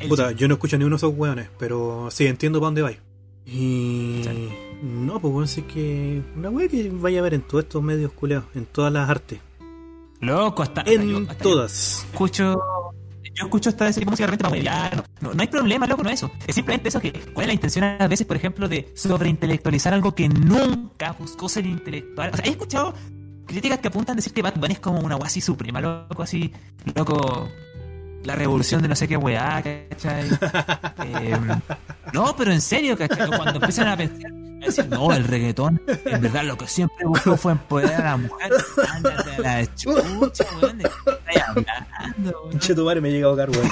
El Puta, G. yo no escucho ni uno de esos weones, pero sí, entiendo para dónde vais. Y. Sí. No, pues bueno, sí que. Una wea que vaya a ver en todos estos medios culeados, en todas las artes. Loco, hasta, hasta yo- En hasta yo todas. escucho. Yo escucho esta ese tipo de música para no, no, no hay problema, loco, no es eso. Es simplemente eso que. ¿Cuál es la intención a veces, por ejemplo, de sobreintelectualizar algo que nunca buscó ser intelectual? O sea, he escuchado críticas que apuntan a decir que Bad Bunny es como una guasi suprema, loco, así, loco. La revolución de no sé qué weá, ¿cachai? Eh, no, pero en serio, ¿cachai? Cuando empiezan a pensar, a decir, no, el reggaetón, en verdad lo que siempre buscó fue empoderar a la mujer. Ándate a la chucha, weón, ¿de qué estás hablando? weón? Che, tu madre me llega a ahogar, weón.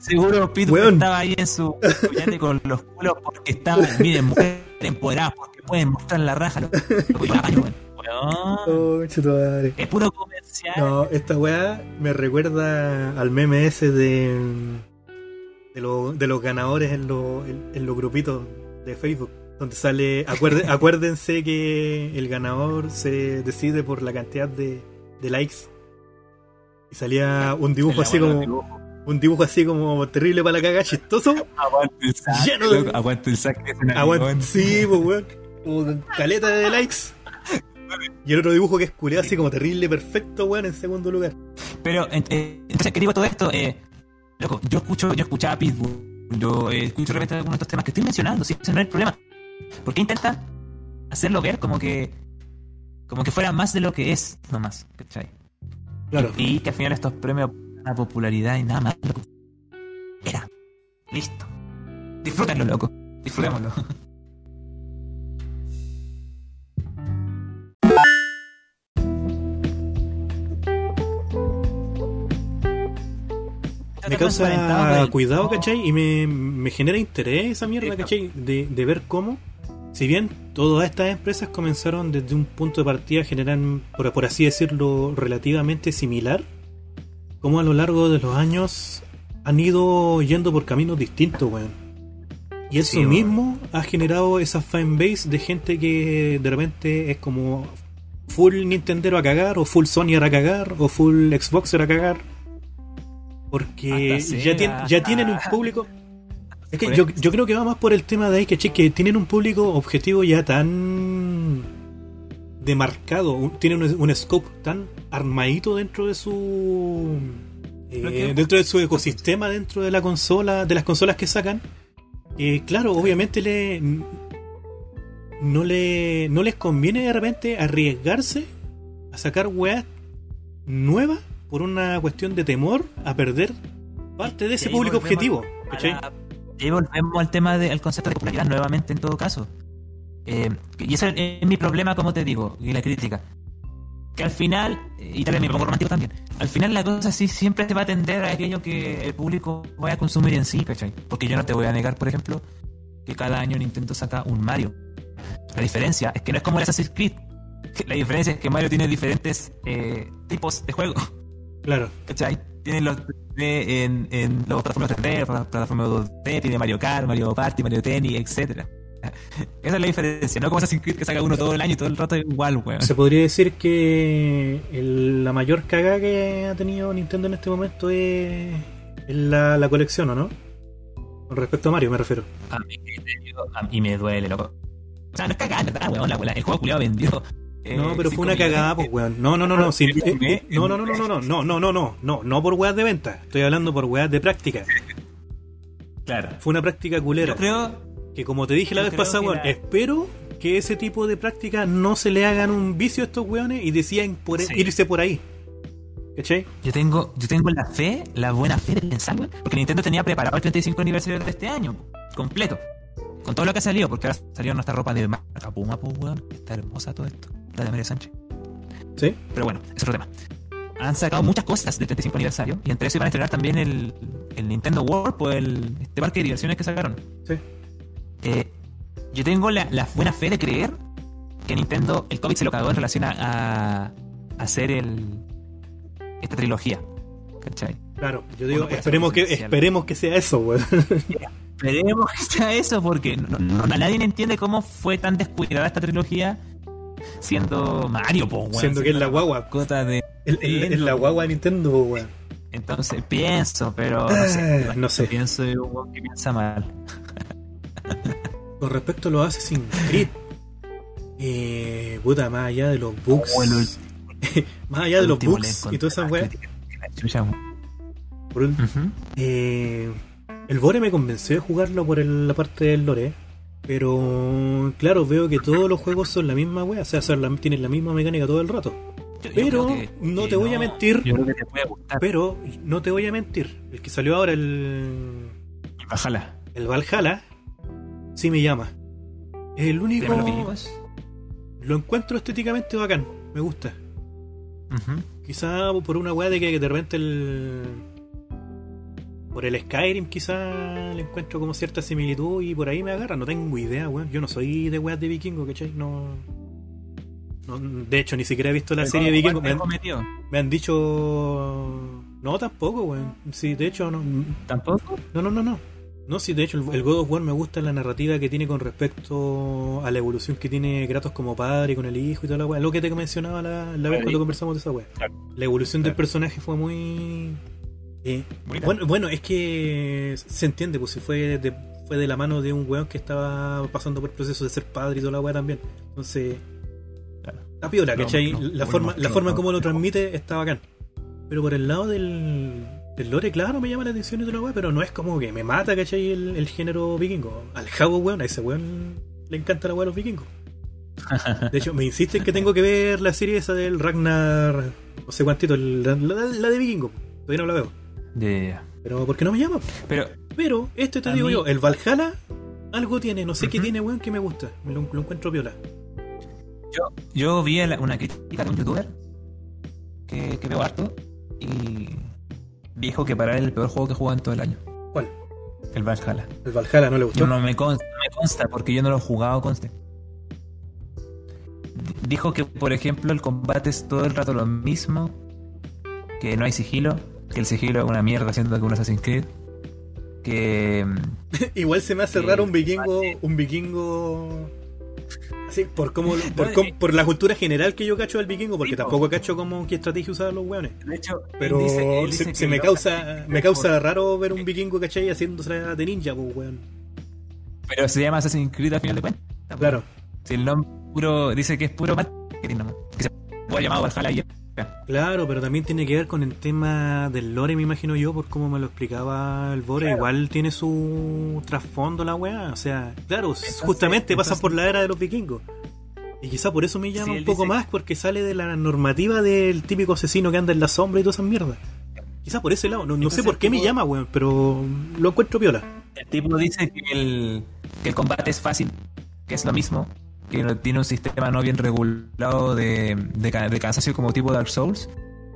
Seguro Pitbull estaba ahí en su yate con los culos porque estaban, miren, mujeres empoderadas porque pueden mostrar la raja. Lo, lo hago, weón. Oh. Es puro comercial. No, esta weá me recuerda al meme ese de. de, lo- de los ganadores en, lo- en- en los grupitos de Facebook. Donde sale. acuerde- acuérdense que el ganador se decide por la cantidad de, de likes. Y salía un dibujo así como. Un dibujo así como terrible para la caga, chistoso. Aguante el saco. Lleno de- Aguante el Aguanta. avión. Sí, pues weón. Como caleta de likes. Y el otro dibujo que es culeado así como terrible, perfecto, weón, en segundo lugar. Pero, eh, entonces, ¿qué digo todo esto? Eh, loco, yo escucho, yo escuchaba a Pitbull, yo eh, escucho de repente algunos de estos temas que estoy mencionando, sí, ese no es el problema. ¿Por qué intentan hacerlo ver como que como que fuera más de lo que es, nomás, ¿cachai? Claro. Y que al final estos premios a popularidad y nada más, loco. Era. Listo. Disfrútenlo, loco. Disfrutémoslo. me causa cuidado, ¿cachai? Y me, me genera interés esa mierda, ¿cachai? De, de ver cómo, si bien todas estas empresas comenzaron desde un punto de partida generan, por, por así decirlo, relativamente similar, como a lo largo de los años han ido yendo por caminos distintos, weón. Y eso Sí, mismo ha generado esa fanbase de gente que de repente es como full Nintendero a cagar, o full Sony a cagar, o full Xboxer a cagar. Porque ya, tien- ya tienen un público. Es que yo, yo creo que va más por el tema de ahí, que, que tienen un público objetivo ya tan demarcado, un- tienen un, un scope tan armadito dentro de su eh, dentro de su ecosistema, dentro de la consola, de las consolas que sacan. que claro, obviamente le no le no les conviene de repente arriesgarse a sacar weas nuevas por una cuestión de temor a perder parte de ese público objetivo. la- Y volvemos al tema del concepto de popularidad nuevamente en todo caso. Eh, y ese es mi problema, como te digo, y la crítica. Que al final, y tal vez me pongo romántico también, al final la cosa sí siempre se va a tender a aquello que el público vaya a consumir en sí, ¿cachai? Porque yo no te voy a negar, por ejemplo, que cada año Nintendo saca un Mario. La diferencia es que no es como el Assassin's Creed. La diferencia es que Mario tiene diferentes eh, tipos de juego. Claro. ¿Cachai? Tiene los 3D en, en los plataformas 3D, pla- plataformas 2D, tiene Mario Kart, Mario Party, Mario Tennis, etcétera. Esa es la diferencia, no como Assassin's Creed que saca uno todo el año y todo el rato es igual, weón. Se podría decir que el- la mayor cagada que ha tenido Nintendo en este momento es, es la, la colección, ¿o no? Con respecto a Mario, me refiero. A mí, a mí me duele, loco. O sea, no es cagada, ¿verdad, weón? La, la- el juego culiado vendió. Eh, No, pero fue una cagada, pues, weón. No, no, no, no. eh, eh, no, no, no, no, no, no, no, no, no, no, no, no por weas de venta. Estoy hablando por weas de práctica. Claro. Fue una práctica culera. Yo creo, Que como te dije la vez pasada, weón, la- espero que ese tipo de práctica no se le hagan un vicio a estos weones y decían por Sí. irse por ahí. ¿Cachai? yo tengo, yo tengo la fe, la buena fe de pensar, weón, porque Nintendo tenía preparado el 35 aniversario de este año, completo. Con todo lo que ha salido, porque ahora salió nuestra ropa de marca Puma, pues, weón. Está hermosa todo esto. La de María Sánchez. Sí. Pero bueno, es otro tema. Han sacado muchas cosas del 35 aniversario y entre eso iban a estrenar también el, el Nintendo World, pues el, este parque de diversiones que sacaron. Sí. Eh, yo tengo la, la buena fe de creer que Nintendo, el COVID se lo cagó en relación a, a- a hacer el, esta trilogía. ¿Cachai? Claro, yo digo, esperemos que, esencial. esperemos que sea eso, weón. Esperemos que sea eso, porque no, no- nadie entiende cómo fue tan descuidada esta trilogía siendo Mario, po, weón, Siendo que es la guagua. mascota de. Es la guagua de Nintendo, weón. Entonces pienso, pero no sé. Ah, no sé. Pienso de un weón que piensa mal. Con respecto a los Assassin's Creed, eh, puta, más allá de los bugs, Oh, más allá de los bugs y todas esas weas, eh, el Bore me convenció de jugarlo por el- la parte del lore, pero claro, veo que todos los juegos son la misma wea, o sea, son la- tienen la misma mecánica todo el rato. Yo- Pero que- no que te voy a mentir. Yo creo que te puede gustar. Pero no te voy a mentir, el que salió ahora, el, Bájala. el Valhalla, sí me llama. Es el único... Lo encuentro estéticamente bacán, me gusta. Ujú. Quizá por una weá de que de repente el. Por el Skyrim, quizá le encuentro como cierta similitud y por ahí me agarra. No tengo idea, weón. Yo no soy de weas de vikingo, ¿cachai? No. no de hecho, ni siquiera he visto la serie de ¿cuál vikingos. Me, han- me han dicho. No, tampoco, weón. Sí, de hecho, no. ¿Tampoco? No, no, no, no. No, sí, de hecho, el, el God of War me gusta la narrativa que tiene con respecto a la evolución que tiene Kratos como padre con el hijo y toda la weá. Lo que te mencionaba la, la vez cuando conversamos de esa weá. La evolución del personaje fue muy. Eh, bueno, bueno, es que se entiende, pues si fue de, fue de la mano de un weón que estaba pasando por el proceso de ser padre y toda la weá también. Entonces, Claro. la piola, No, ¿cachai? no, la forma, la forma no, como lo transmite está bacán. Pero por el lado del, del lore, claro, me llama la atención y toda la weá, pero no es como que me mata, ¿cachai? El, el género vikingo. Al Jabo, weón, a ese weón le encanta la weá de los vikingos. De hecho, me insisten que tengo que ver la serie esa del Ragnar, no sé cuántito, el- la, la- la de vikingo. Todavía no la veo. Ya. Pero ¿por qué no me llama? Pero Pero este te digo mí- yo, el Valhalla algo tiene, no sé qué tiene, weón, que me gusta. Me lo, lo encuentro piola. yo, yo vi una crítica de un youtuber que, que veo harto y, dijo que para él el peor juego que jugó en todo el año. ¿Cuál? El Valhalla. El Valhalla no le gustó. No, no me consta, no me consta porque yo no lo he jugado, conste. Dijo que, por ejemplo, el combate es todo el rato lo mismo, que no hay sigilo, que el sigilo es una mierda haciendo que un Assassin's Creed, que... Igual se me hace raro un vikingo, un vikingo. Así, por cómo, por, por la cultura general que yo cacho del vikingo, porque tampoco cacho como qué estrategia usaban los weones. De hecho, Pero dice- se, se me causa, me causa raro ver un vikingo, ¿cachai? Haciéndose de ninja, pues weón. Pero se llama Assassin's Creed al final de cuentas. Claro. Si el nombre puro dice que es puro marketing nomás. Que se puede llamar Valhalla y. Claro, pero también tiene que ver con el tema del lore, me imagino yo, por cómo me lo explicaba el Bore. Igual tiene su trasfondo la weá. O sea, claro, justamente pasa por la era de los vikingos. Y quizá por eso me llama Sí, un poco dice- más, porque sale de la normativa del típico asesino que anda en la sombra y todas esas mierdas. Quizá por ese lado. No, no sé por qué me llama, weón, pero lo encuentro piola. El tipo dice que el, que el combate es fácil, que es lo mismo, que tiene un sistema no bien regulado de, de, ca- de cansancio como tipo Dark Souls.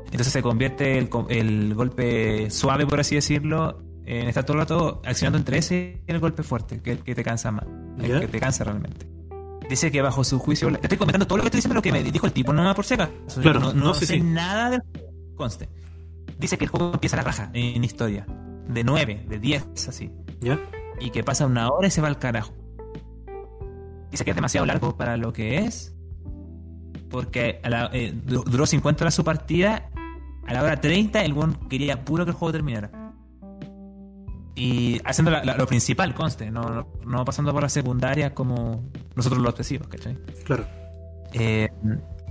Entonces se convierte el, el golpe suave, por así decirlo, en estar todo el rato accionando entre ese y el golpe fuerte, que, que te cansa más, el que te cansa realmente. Dice que bajo su juicio, te estoy comentando todo lo que estoy diciendo, lo que me dijo el tipo, no me por si acaso. Claro, no, no, sé sí. nada del conste. Dice que el juego empieza a la raja en historia, de 9, de 10, así ¿Ya? y que pasa una hora y se va al carajo. Dice que es demasiado largo para lo que es. Porque a la- eh, du- duró 50 horas su partida. A la hora 30 el buen quería puro que el juego terminara. Y haciendo la- la- lo principal, conste, no, no, no pasando por las secundarias como nosotros los obsesivos, ¿cachai? Claro. Eh,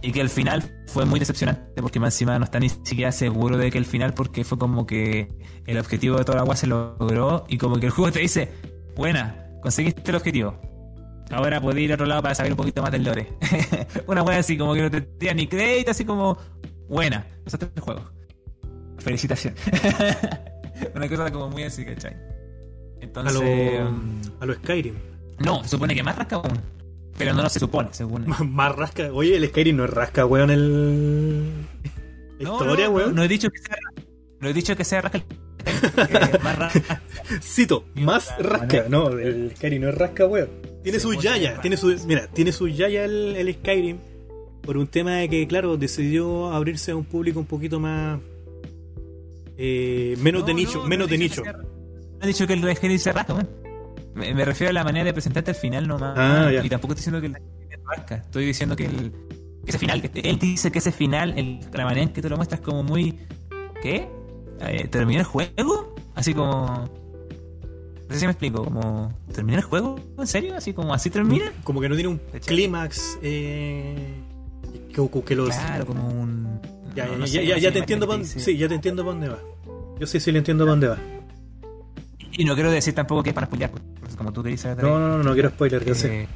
y que el final fue muy decepcionante porque más encima no está ni siquiera seguro de que el final porque fue como que el objetivo de toda la agua se logró y como que el juego te dice, buena, conseguiste el objetivo. Ahora podés ir a otro lado para saber un poquito más del lore. Una wea así como que no te tira ni crédito, así como, buena, usaste el juego. Felicitaciones. Una cosa como muy así, ¿cachai? A Entonces... lo, mm, a lo Skyrim. No, se supone que más rasca aún. Pero no, no se supone, según... Más rasca. Oye, el Skyrim no es rasca, weón, el. No, Historia, no, weón. No, no he dicho que sea no he dicho que sea rasca más rasca. Cito, más rasca. No, el Skyrim no es rasca, weón. Tiene su yaya, tiene su. Mira, tiene su yaya el, el Skyrim. Por un tema de que, claro, decidió abrirse a un público un poquito más. eh, menos de nicho, no, menos no de nicho. que No he dicho que el Skyrim se weón. Me, me refiero a la manera de presentarte al final nomás. Ah, ya. Y tampoco estoy diciendo que el rasca. Estoy diciendo que el que ese final, que- él dice que ese final, el- la manera en que te lo muestras como muy. ¿Qué? Eh, ¿Terminé el juego? Así como. No sé si me explico, como. ¿Terminé el juego? ¿En serio? ¿Así como así termina? Como que no tiene un clímax. Eh, que, que los. Claro, como un. Ya, no- ya, no ya, sé, ya, no ya sé, te entiendo pa' imagínate, sí, ya te entiendo para dónde va. Yo sí, sí le entiendo para dónde va. Y no quiero decir tampoco que es para spoilear, pues, como tú querías saber. No, no, no, no quiero spoiler, yo sé. eh,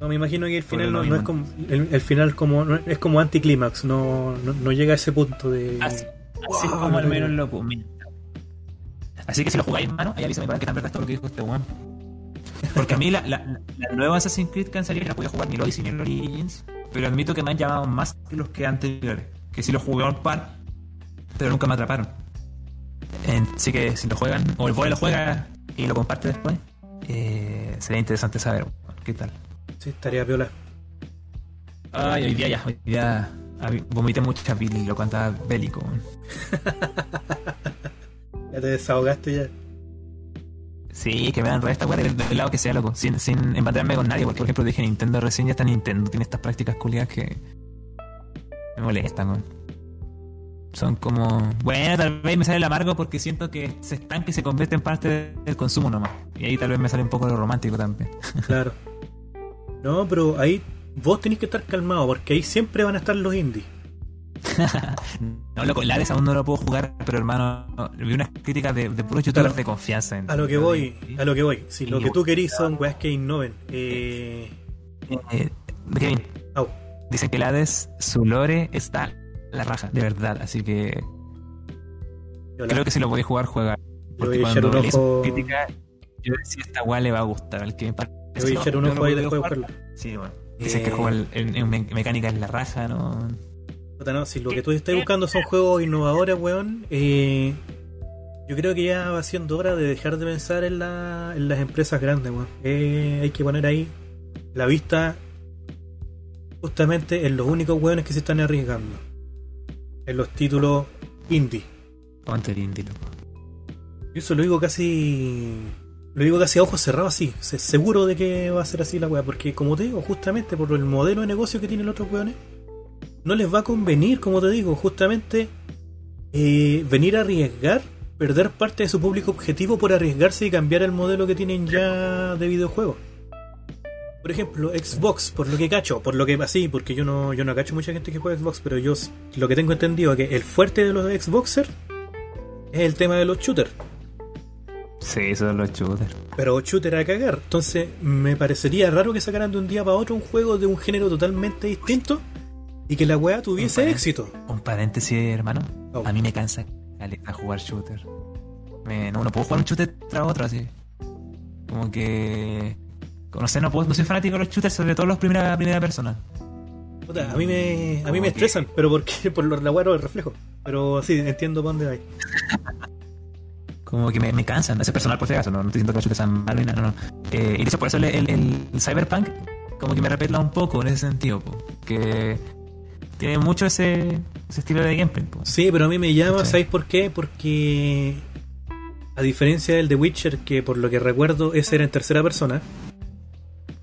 No, me imagino que el final no, no es como. El, el final como no- es como anticlímax, no, no, llega a ese punto de. así, así es Wow, como al no, menos no. lo comenta. Así que si lo jugáis, mano, ahí avísame para que tan verdad es todo lo que dijo este weón. Porque a mí la, la, la nueva Assassin's Creed que han salido no pude jugar ni el Odyssey ni el Origins, pero admito que me han llamado más que los que anteriores. Que si los jugué un par, pero nunca me atraparon. Así que si lo juegan, o el boy lo juega y lo comparte después, eh, sería interesante saber qué tal. Sí, estaría piola. Ay, hoy día ya, hoy día hab- vomité mucha pili, lo cantaba bélico. Ya te desahogaste ya. Sí, que me dan esta weá del, del lado que sea, loco. Sin, sin embatarme con nadie, porque por ejemplo dije Nintendo recién, ya está Nintendo. Tiene estas prácticas culiadas que me molestan, weón. Son como. Bueno, tal vez me sale el amargo porque siento que se estanca y se convierte en parte del consumo nomás. Y ahí tal vez me sale un poco lo romántico también. Claro. No, pero ahí vos tenés que estar calmado porque ahí siempre van a estar los indies. no, loco, el aún no lo puedo jugar, pero hermano, no, vi unas críticas de, de puros youtubers Claro. de confianza. en- A lo que voy, Sí. a lo que voy. Si lo que tú querís son weas que innoven. Eh, Eh, Kevin, au. Dicen que el Hades, su lore está la raja, de verdad. Así que creo que si lo podéis jugar, juega. Porque cuando un ojo- crítica, yo decía, esta weá le va a gustar. Al que me parece, le voy a echar un yo ojo no ahí he después de podido buscarlo. jugar. Sí, bueno. Dicen Eh. que juega en, en- en me- mecánica en la raja, ¿no? Puta, no, si lo que tú estás buscando son juegos innovadores, weón, eh, Yo creo que ya va siendo hora de dejar de pensar en, la, en las empresas grandes, weón. Eh, hay que poner ahí la vista justamente en los únicos weones que se están arriesgando. En los títulos indie. Ponte el indie, loco. Yo eso lo digo casi. Lo digo casi a ojos cerrados así. Se- Seguro de que va a ser así la weá. Porque como te digo, justamente por el modelo de negocio que tienen los otros weones, no les va a convenir, como te digo, justamente eh, venir a arriesgar, perder parte de su público objetivo por arriesgarse y cambiar el modelo que tienen ya de videojuegos. Por ejemplo, Xbox, por lo que cacho, por lo que así, porque yo no, yo no cacho mucha gente que juega Xbox, pero yo lo que tengo entendido es que el fuerte de los Xboxers es el tema de los shooters. Sí, eso es los shooters. Pero shooter a cagar. Entonces, me parecería raro que sacaran de un día para otro un juego de un género totalmente distinto y que la weá tuviese éxito. Un paréntesis, hermano. Oh. A mí me cansa caleta jugar shooter. Me- no, no puedo jugar un shooter tras otro así. Como que. No sé, no, puedo, no soy fanático de los shooters, sobre todo los primera, primera persona. Puta, a mí me, a mí me estresan, pero porque por lo- la weá del reflejo. Pero sí, entiendo para dónde va. Como que me, me cansan. Ese personal, por si acaso, no, no estoy diciendo que los shooters sean malos no, no. Eh, y de hecho, por eso el, el, el Cyberpunk, como que me repetla un poco en ese sentido, po, que tiene mucho ese, ese estilo de gameplay. po. Sí, pero a mí me llama, Sí. ¿sabéis por qué? Porque a diferencia del The Witcher, que por lo que recuerdo ese era en tercera persona,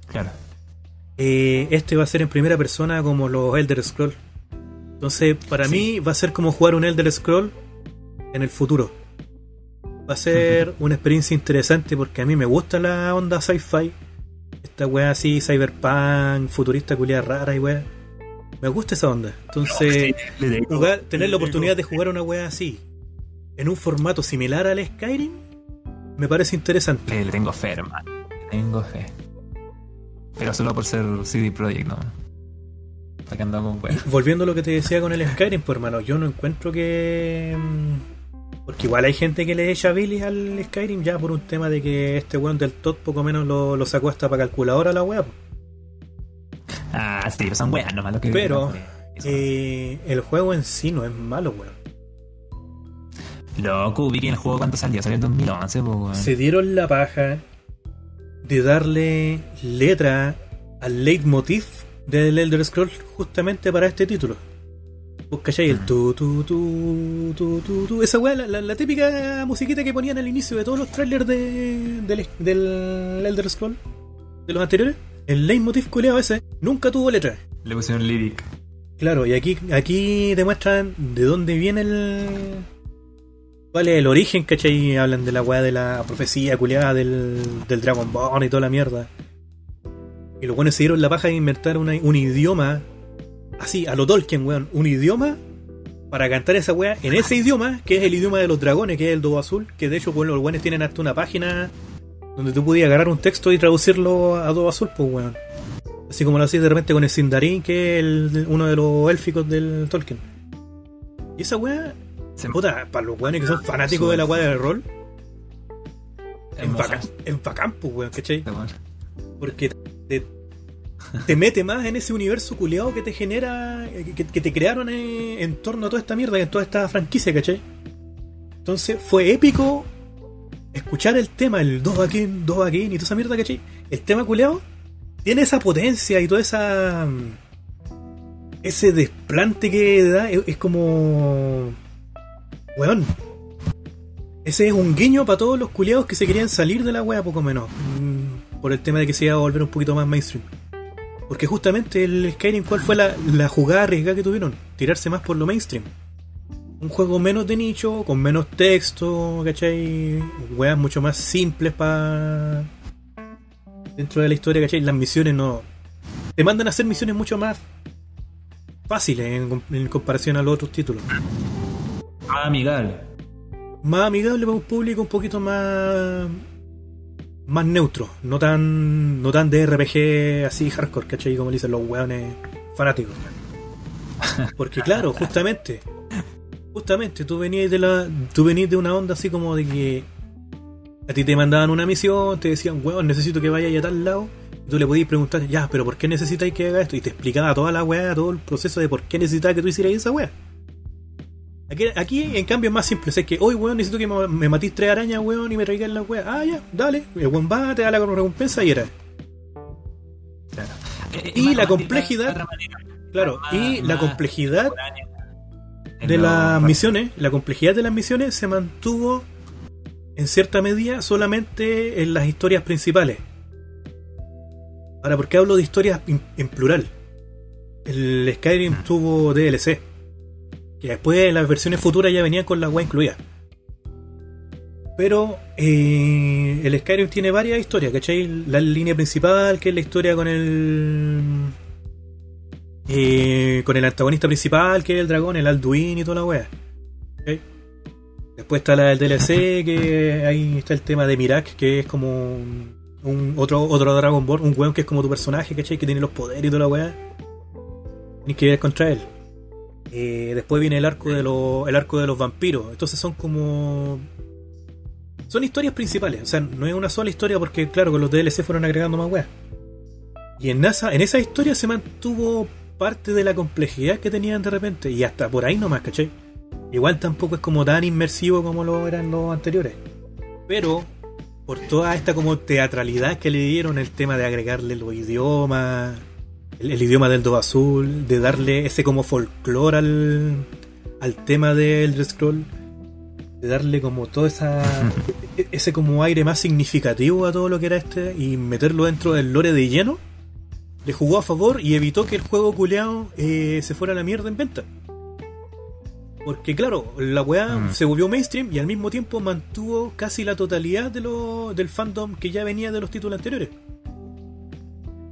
Claro. eh, este va a ser en primera persona como los Elder Scroll. Entonces, para Sí. mí va a ser como jugar un Elder Scroll en el futuro. Va a ser una experiencia interesante porque a mí me gusta la onda sci-fi. Esta wea así, cyberpunk, futurista, culiada rara y wea. Me gusta esa onda. Entonces, jugar, tener la oportunidad de jugar una wea así, en un formato similar al Skyrim, me parece interesante. Le, le tengo fe, hermano. Le tengo fe. Pero solo por ser CD Projekt, ¿no? Que. Volviendo a lo que te decía con el Skyrim, pues hermano, yo no encuentro que. mm, Porque igual hay gente que le echa bilis al Skyrim ya por un tema de que este weón del Todd poco menos lo, lo sacó hasta para calculadora la wea. Ah, sí, son weas nomás lo que. Pero. Eh, el juego en sí no es malo, weón. Loco, vi que el juego cuánto salió, salió en 2011, pues, weón. Se dieron la paja de darle letra al leitmotiv del Elder Scrolls justamente para este título. ¿Vos cachai? El tu tu tu tu tu tu Esa weá, la, la- la típica musiquita que ponían al inicio de todos los trailers de, del, del Elder Scroll de los anteriores. El leitmotiv culeado ese nunca tuvo letra. Le pusieron lyric. Claro, y aquí, aquí demuestran de dónde viene el. ¿Cuál es el origen, cachai? Hablan de la weá de la profecía culiada del, del Dragon Ball y toda la mierda. Y los buenos se dieron la paja de inventar una- un idioma, así, a lo Tolkien, weón, un idioma para cantar esa weá en ese idioma, que es el idioma de los dragones, que es el do azul, que de hecho, pues, los buenos tienen hasta una página donde tú podías agarrar un texto y traducirlo a do azul, pues, weón. Así como lo hacías de repente con el Sindarin, que es el- uno de los élficos del Tolkien. Y esa weá, Se puta, para los weones que son fanáticos de la weá del rol, hermosa. bacán, bacán, pues, weón, ¿cachai? Porque te, te mete más en ese universo culeado que te genera, eh, que, que te crearon eh, en torno a toda esta mierda, en toda esta franquicia, ¿cachai? Entonces fue épico escuchar el tema, el Dovahkiin, Dovahkiin y toda esa mierda. El tema culeado tiene esa potencia y toda esa. mm, ese desplante que da, es, es como. Weón. Ese es un guiño para todos los culeados que se querían salir de la wea, poco menos. mm, Por el tema de que se iba a volver un poquito más mainstream. Porque justamente el Skyrim, ¿cuál fue la, la jugada arriesgada que tuvieron? Tirarse más por lo mainstream. Un juego menos de nicho, con menos texto, ¿cachai? Weas mucho más simples para. Dentro de la historia, ¿cachai? Las misiones no. Te mandan a hacer misiones mucho más fáciles en, com- en comparación a los otros títulos. Ah, amigable. Más amigable para un público un poquito más. más neutro. No tan. no tan de RPG así hardcore, ¿cachai? Como le dicen los weones fanáticos. Porque claro, justamente. Justamente, tú venías de la. Tú venías de una onda así como de que. A ti te mandaban una misión, te decían, weón, necesito que vayas a tal lado. Y tú le podías preguntar, ya, pero ¿por qué necesitáis que haga esto? Y te explicaba toda la weá, todo el proceso de por qué necesitaba que tú hicieras esa weá. Aquí, aquí, en cambio es más simple, es que hoy weón necesito que me, me matís tres arañas, weón, y me traigan la weá. Ah, ya, dale. El weón va, te da la recompensa y era. Claro. Y la complejidad-. Claro, y la complejidad de las misiones, la complejidad de las misiones se mantuvo en cierta medida solamente en las historias principales. Ahora, ¿por qué hablo de historias en, plural? El Skyrim Mm. tuvo DLC, que después en las versiones futuras ya venían con la web incluida. Pero eh, el Skyrim tiene varias historias, ¿cachai? La línea principal, que es la historia con el. Eh, con el antagonista principal, que es el dragón, el Alduin y toda la wea. Después está la del DLC, que ahí está el tema de Mirak, que es como un, un- otro, otro Dragon Ball, un weón que es como tu personaje, ¿cachai? Que tiene los poderes y toda la wea. Tienes que ir contra él. Eh, después viene el arco de los el arco de los vampiros. Entonces son como son historias principales, o sea, no es una sola historia porque claro, con los DLC fueron agregando más weas. Y en esa en esa historia se mantuvo parte de la complejidad que tenían de repente y hasta por ahí nomás, ¿cachai? Igual tampoco es como tan inmersivo como lo eran los anteriores. Pero por toda esta como teatralidad que le dieron el tema de agregarle los idiomas, el, el idioma del do azul, de darle ese como folclore al, al tema del Scroll, de darle como todo esa, e- ese como aire más significativo a todo lo que era este y meterlo dentro del lore de lleno, le jugó a favor y evitó que el juego culeado eh, se fuera a la mierda en venta. Porque claro, la weá Mm. se volvió mainstream y al mismo tiempo mantuvo casi la totalidad de lo, del fandom que ya venía de los títulos anteriores.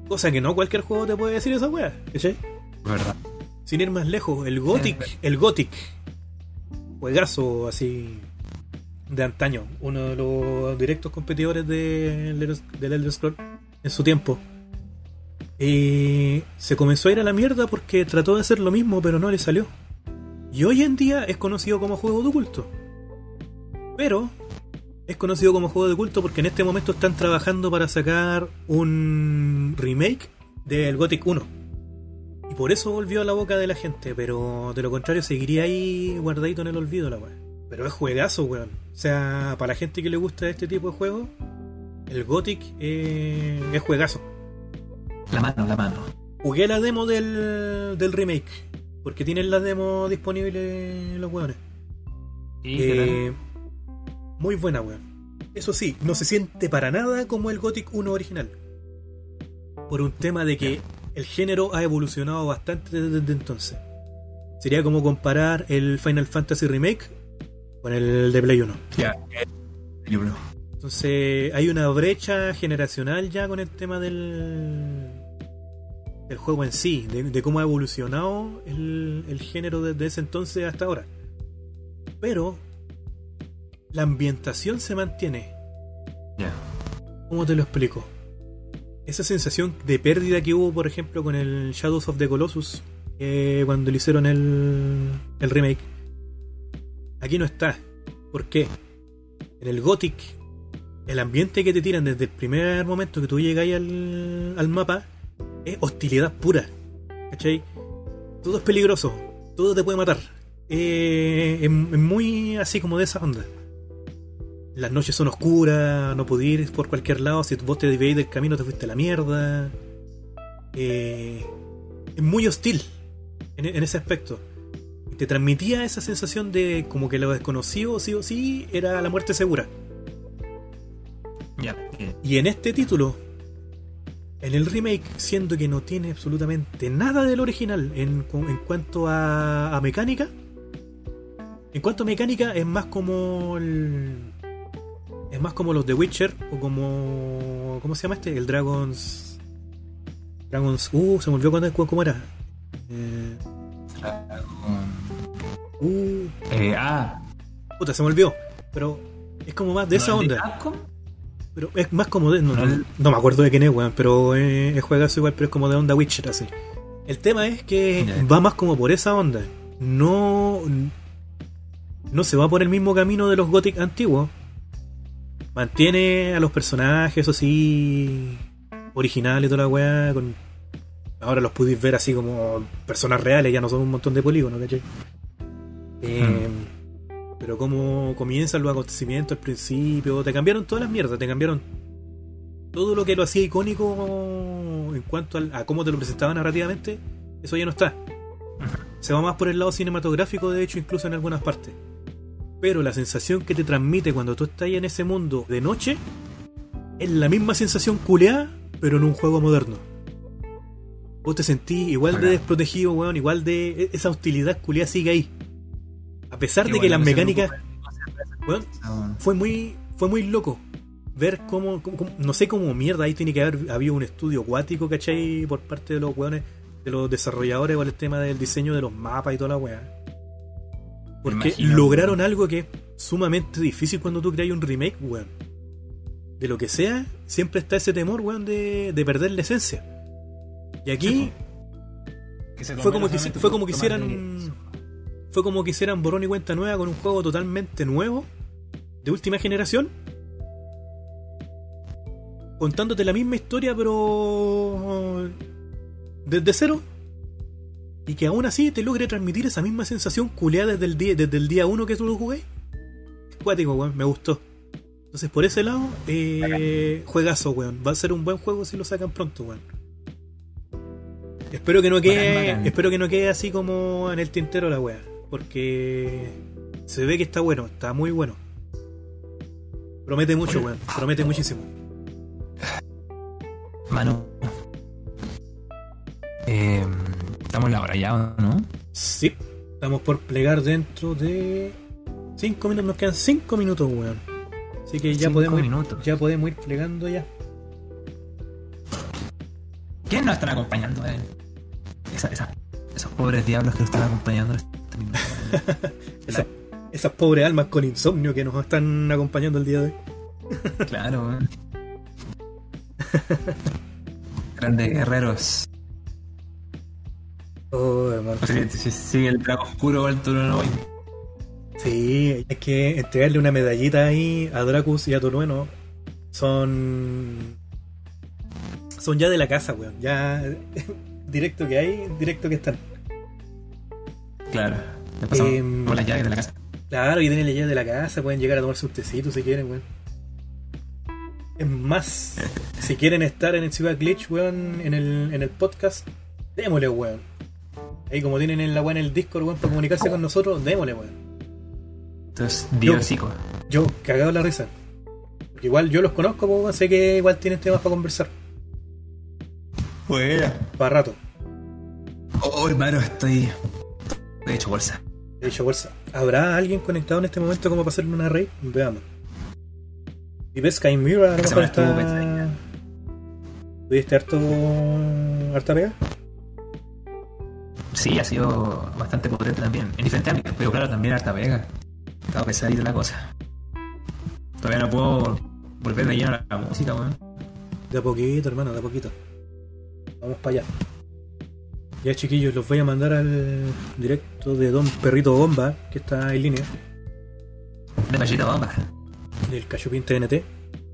Cosa que no cualquier juego te puede decir esa weá, ¿cachai? ¿Verdad? Sin ir más lejos, el Gothic, el Gothic, juegazo así de antaño, uno de los directos competidores de, del Elder Scrolls en su tiempo. Y se comenzó a ir a la mierda porque trató de hacer lo mismo, pero no le salió. Y hoy en día es conocido como juego de culto. Pero es conocido como juego de culto porque en este momento están trabajando para sacar un remake del Gothic 1. Y por eso volvió a la boca de la gente, pero de lo contrario seguiría ahí guardadito en el olvido la weá. Pero es juegazo, weón. O sea, para la gente que le gusta este tipo de juegos, el Gothic eh, es juegazo. La mano, la mano. Jugué la demo del, del remake, porque tienen la demo disponible los weones. ¿Y qué Eh, muy buena, weón. Eso sí, no se siente para nada como el Gothic 1 original. Por un tema de que el género ha evolucionado bastante desde entonces. Sería como comparar el Final Fantasy Remake con el de Play 1. tal? Ya. libro. Entonces hay una brecha generacional ya con el tema del, del juego en sí, de, de cómo ha evolucionado el, el género desde ese entonces hasta ahora. Pero la ambientación se mantiene. Ya. ¿Cómo te lo explico? Esa sensación de pérdida que hubo, por ejemplo, con el Shadows of the Colossus, eh, cuando le hicieron el, el remake, aquí no está. ¿Por qué? En el Gothic, el ambiente que te tiran desde el primer momento que tú llegas ahí al, al mapa es hostilidad pura. ¿Cachai? Todo es peligroso, todo te puede matar. Eh, es, muy así como de esa onda. Las noches son oscuras, no podés ir por cualquier lado. Si vos te desviáis del camino, te fuiste a la mierda. Eh, es muy hostil en, en ese aspecto. Te transmitía esa sensación de como que lo desconocido, sí o sí, era la muerte segura. Ya. eh, Y en este título, en el remake, siendo que no tiene absolutamente nada del original en, en cuanto a, a mecánica, en cuanto a mecánica es más como el, es más como los de Witcher o como ¿cómo se llama este? El Dragons Dragons, uh, se me olvidó cuándo- cómo era. Eh, uh, eh, ah. puta, se me olvidó, pero es como más de esa ¿no es de onda. Capcom? Pero es más como de. No, me acuerdo de quién es, weón. Pero eh, es juegazo igual, pero es como de onda Witcher, así. El tema es que va más como por esa onda. No. No se va por el mismo camino de los Gothic antiguos. Mantiene a los personajes, eso sí. Originales y toda la weá. Con... Ahora los pudiste ver así como personas reales, ya no son un montón de polígonos, ¿cachai? Eh, Pero cómo comienzan los acontecimientos al principio, te cambiaron todas las mierdas, te cambiaron todo lo que lo hacía icónico en cuanto al- a cómo te lo presentaban narrativamente, eso ya no está. Se va más por el lado cinematográfico, de hecho, incluso en algunas partes. Pero la sensación que te transmite cuando tú estás ahí en ese mundo de noche es la misma sensación culeada, pero en un juego moderno. Vos te sentís igual de desprotegido, weón, igual de. e- Esa hostilidad culeada sigue ahí. A pesar Qué de que bueno las mecánicas. preocupan. Weón, No, fue muy fue muy loco ver cómo, cómo- cómo- no sé cómo mierda ahí tiene que haber habido un estudio acuático ¿cachai? por parte de los weones de los desarrolladores con el tema del diseño de los mapas y toda la weá porque lograron algo que es sumamente difícil cuando tú creas un remake weón de lo que sea siempre está ese temor weón de, de perder la esencia y aquí que fue como que fue por como que hicieran fue como que hicieran borrón y cuenta nueva con un juego totalmente nuevo de última generación contándote la misma historia pero desde cero y que aún así te logre transmitir esa misma sensación culeada desde el día desde el día uno que tú lo jugué. Cuático weón me gustó. Entonces por ese lado eh, juegazo weón. Va a ser un buen juego si lo sacan pronto weón. Espero que no quede, Bacán, bacán. espero que no quede así como en el tintero la wea, porque se ve que está bueno, está muy bueno. Promete mucho, weón, promete muchísimo. Manu. Eh, estamos en la hora ya, ¿o ¿no? Sí, estamos por plegar dentro de 5 minutos, nos quedan 5 minutos, weón. Así que ya podemos, ir, ya podemos ir plegando ya. ¿Quién nos están acompañando? eh? Esa- esa- esos pobres diablos que nos están acompañando. Esas, pobres almas con insomnio que nos están acompañando el día de hoy. claro. Grandes guerreros. Oh, hermano. Sigue el drago oscuro el turno no voy. Sí, hay que entregarle una medallita ahí a Dracus y a Torueno. Son. Son ya de la casa, weón. Ya. directo que hay, directo que están. Claro. Le pasamos Em, por las llaves de la casa. Claro, y tienen la llave de la casa, pueden llegar a tomarse un tecito si quieren, weón. Es más, si quieren estar en el Ciudad Glitch, weón, en el, en el podcast, démosle, weón. Ahí como tienen en la weón en el Discord, weón, para comunicarse con nosotros, démosle, weón. Entonces, diosico. Yo, cagado la risa. Porque igual yo los conozco, weón, sé que igual tienen temas para conversar. Fuera. Para rato. Oh, hermano, estoy. Estoy hecho bolsa. De hecho, bolsa. ¿Habrá alguien conectado en este momento como para hacerle una raid? Veamos. Y ves Sky Mirror a lo mejor está. ¿Tuviste harto. harta pega? Sí, ha sido bastante potente también. En diferentes ámbitos, pero claro, también harta pega. Estaba pesadita la cosa. Todavía no puedo volver de lleno a la música, weón. De a poquito, hermano, de a poquito. Vamos para allá. Ya, chiquillos, los voy a mandar al directo de Don Perrito Bomba, que está en línea, De machita bomba. del Cachupín TNT.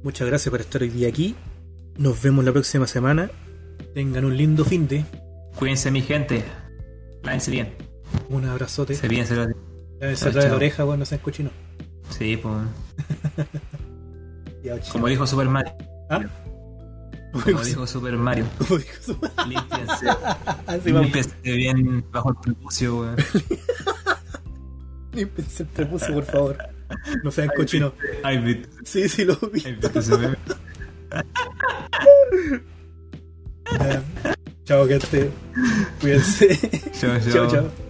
Muchas gracias por estar hoy día aquí. Nos vemos la próxima semana. Tengan un lindo fin de. Cuídense, mi gente. Lávense bien. Un abrazote. Se bien, se lo. Lávense atrás de la oreja, bueno, no sean cochinos. Sí, pues. Como dijo Super Mario. ¿Ah? Como dijo Super Mario. Como dijo su- Límpiense. Así vamos. Límpiense bien bajo el prepucio, weón. Límpiense el prepucio, por favor. No sean cochinos. Sí, sí, lo vi. Chao, gente. Cuídense. Chao, chao. chao. chao.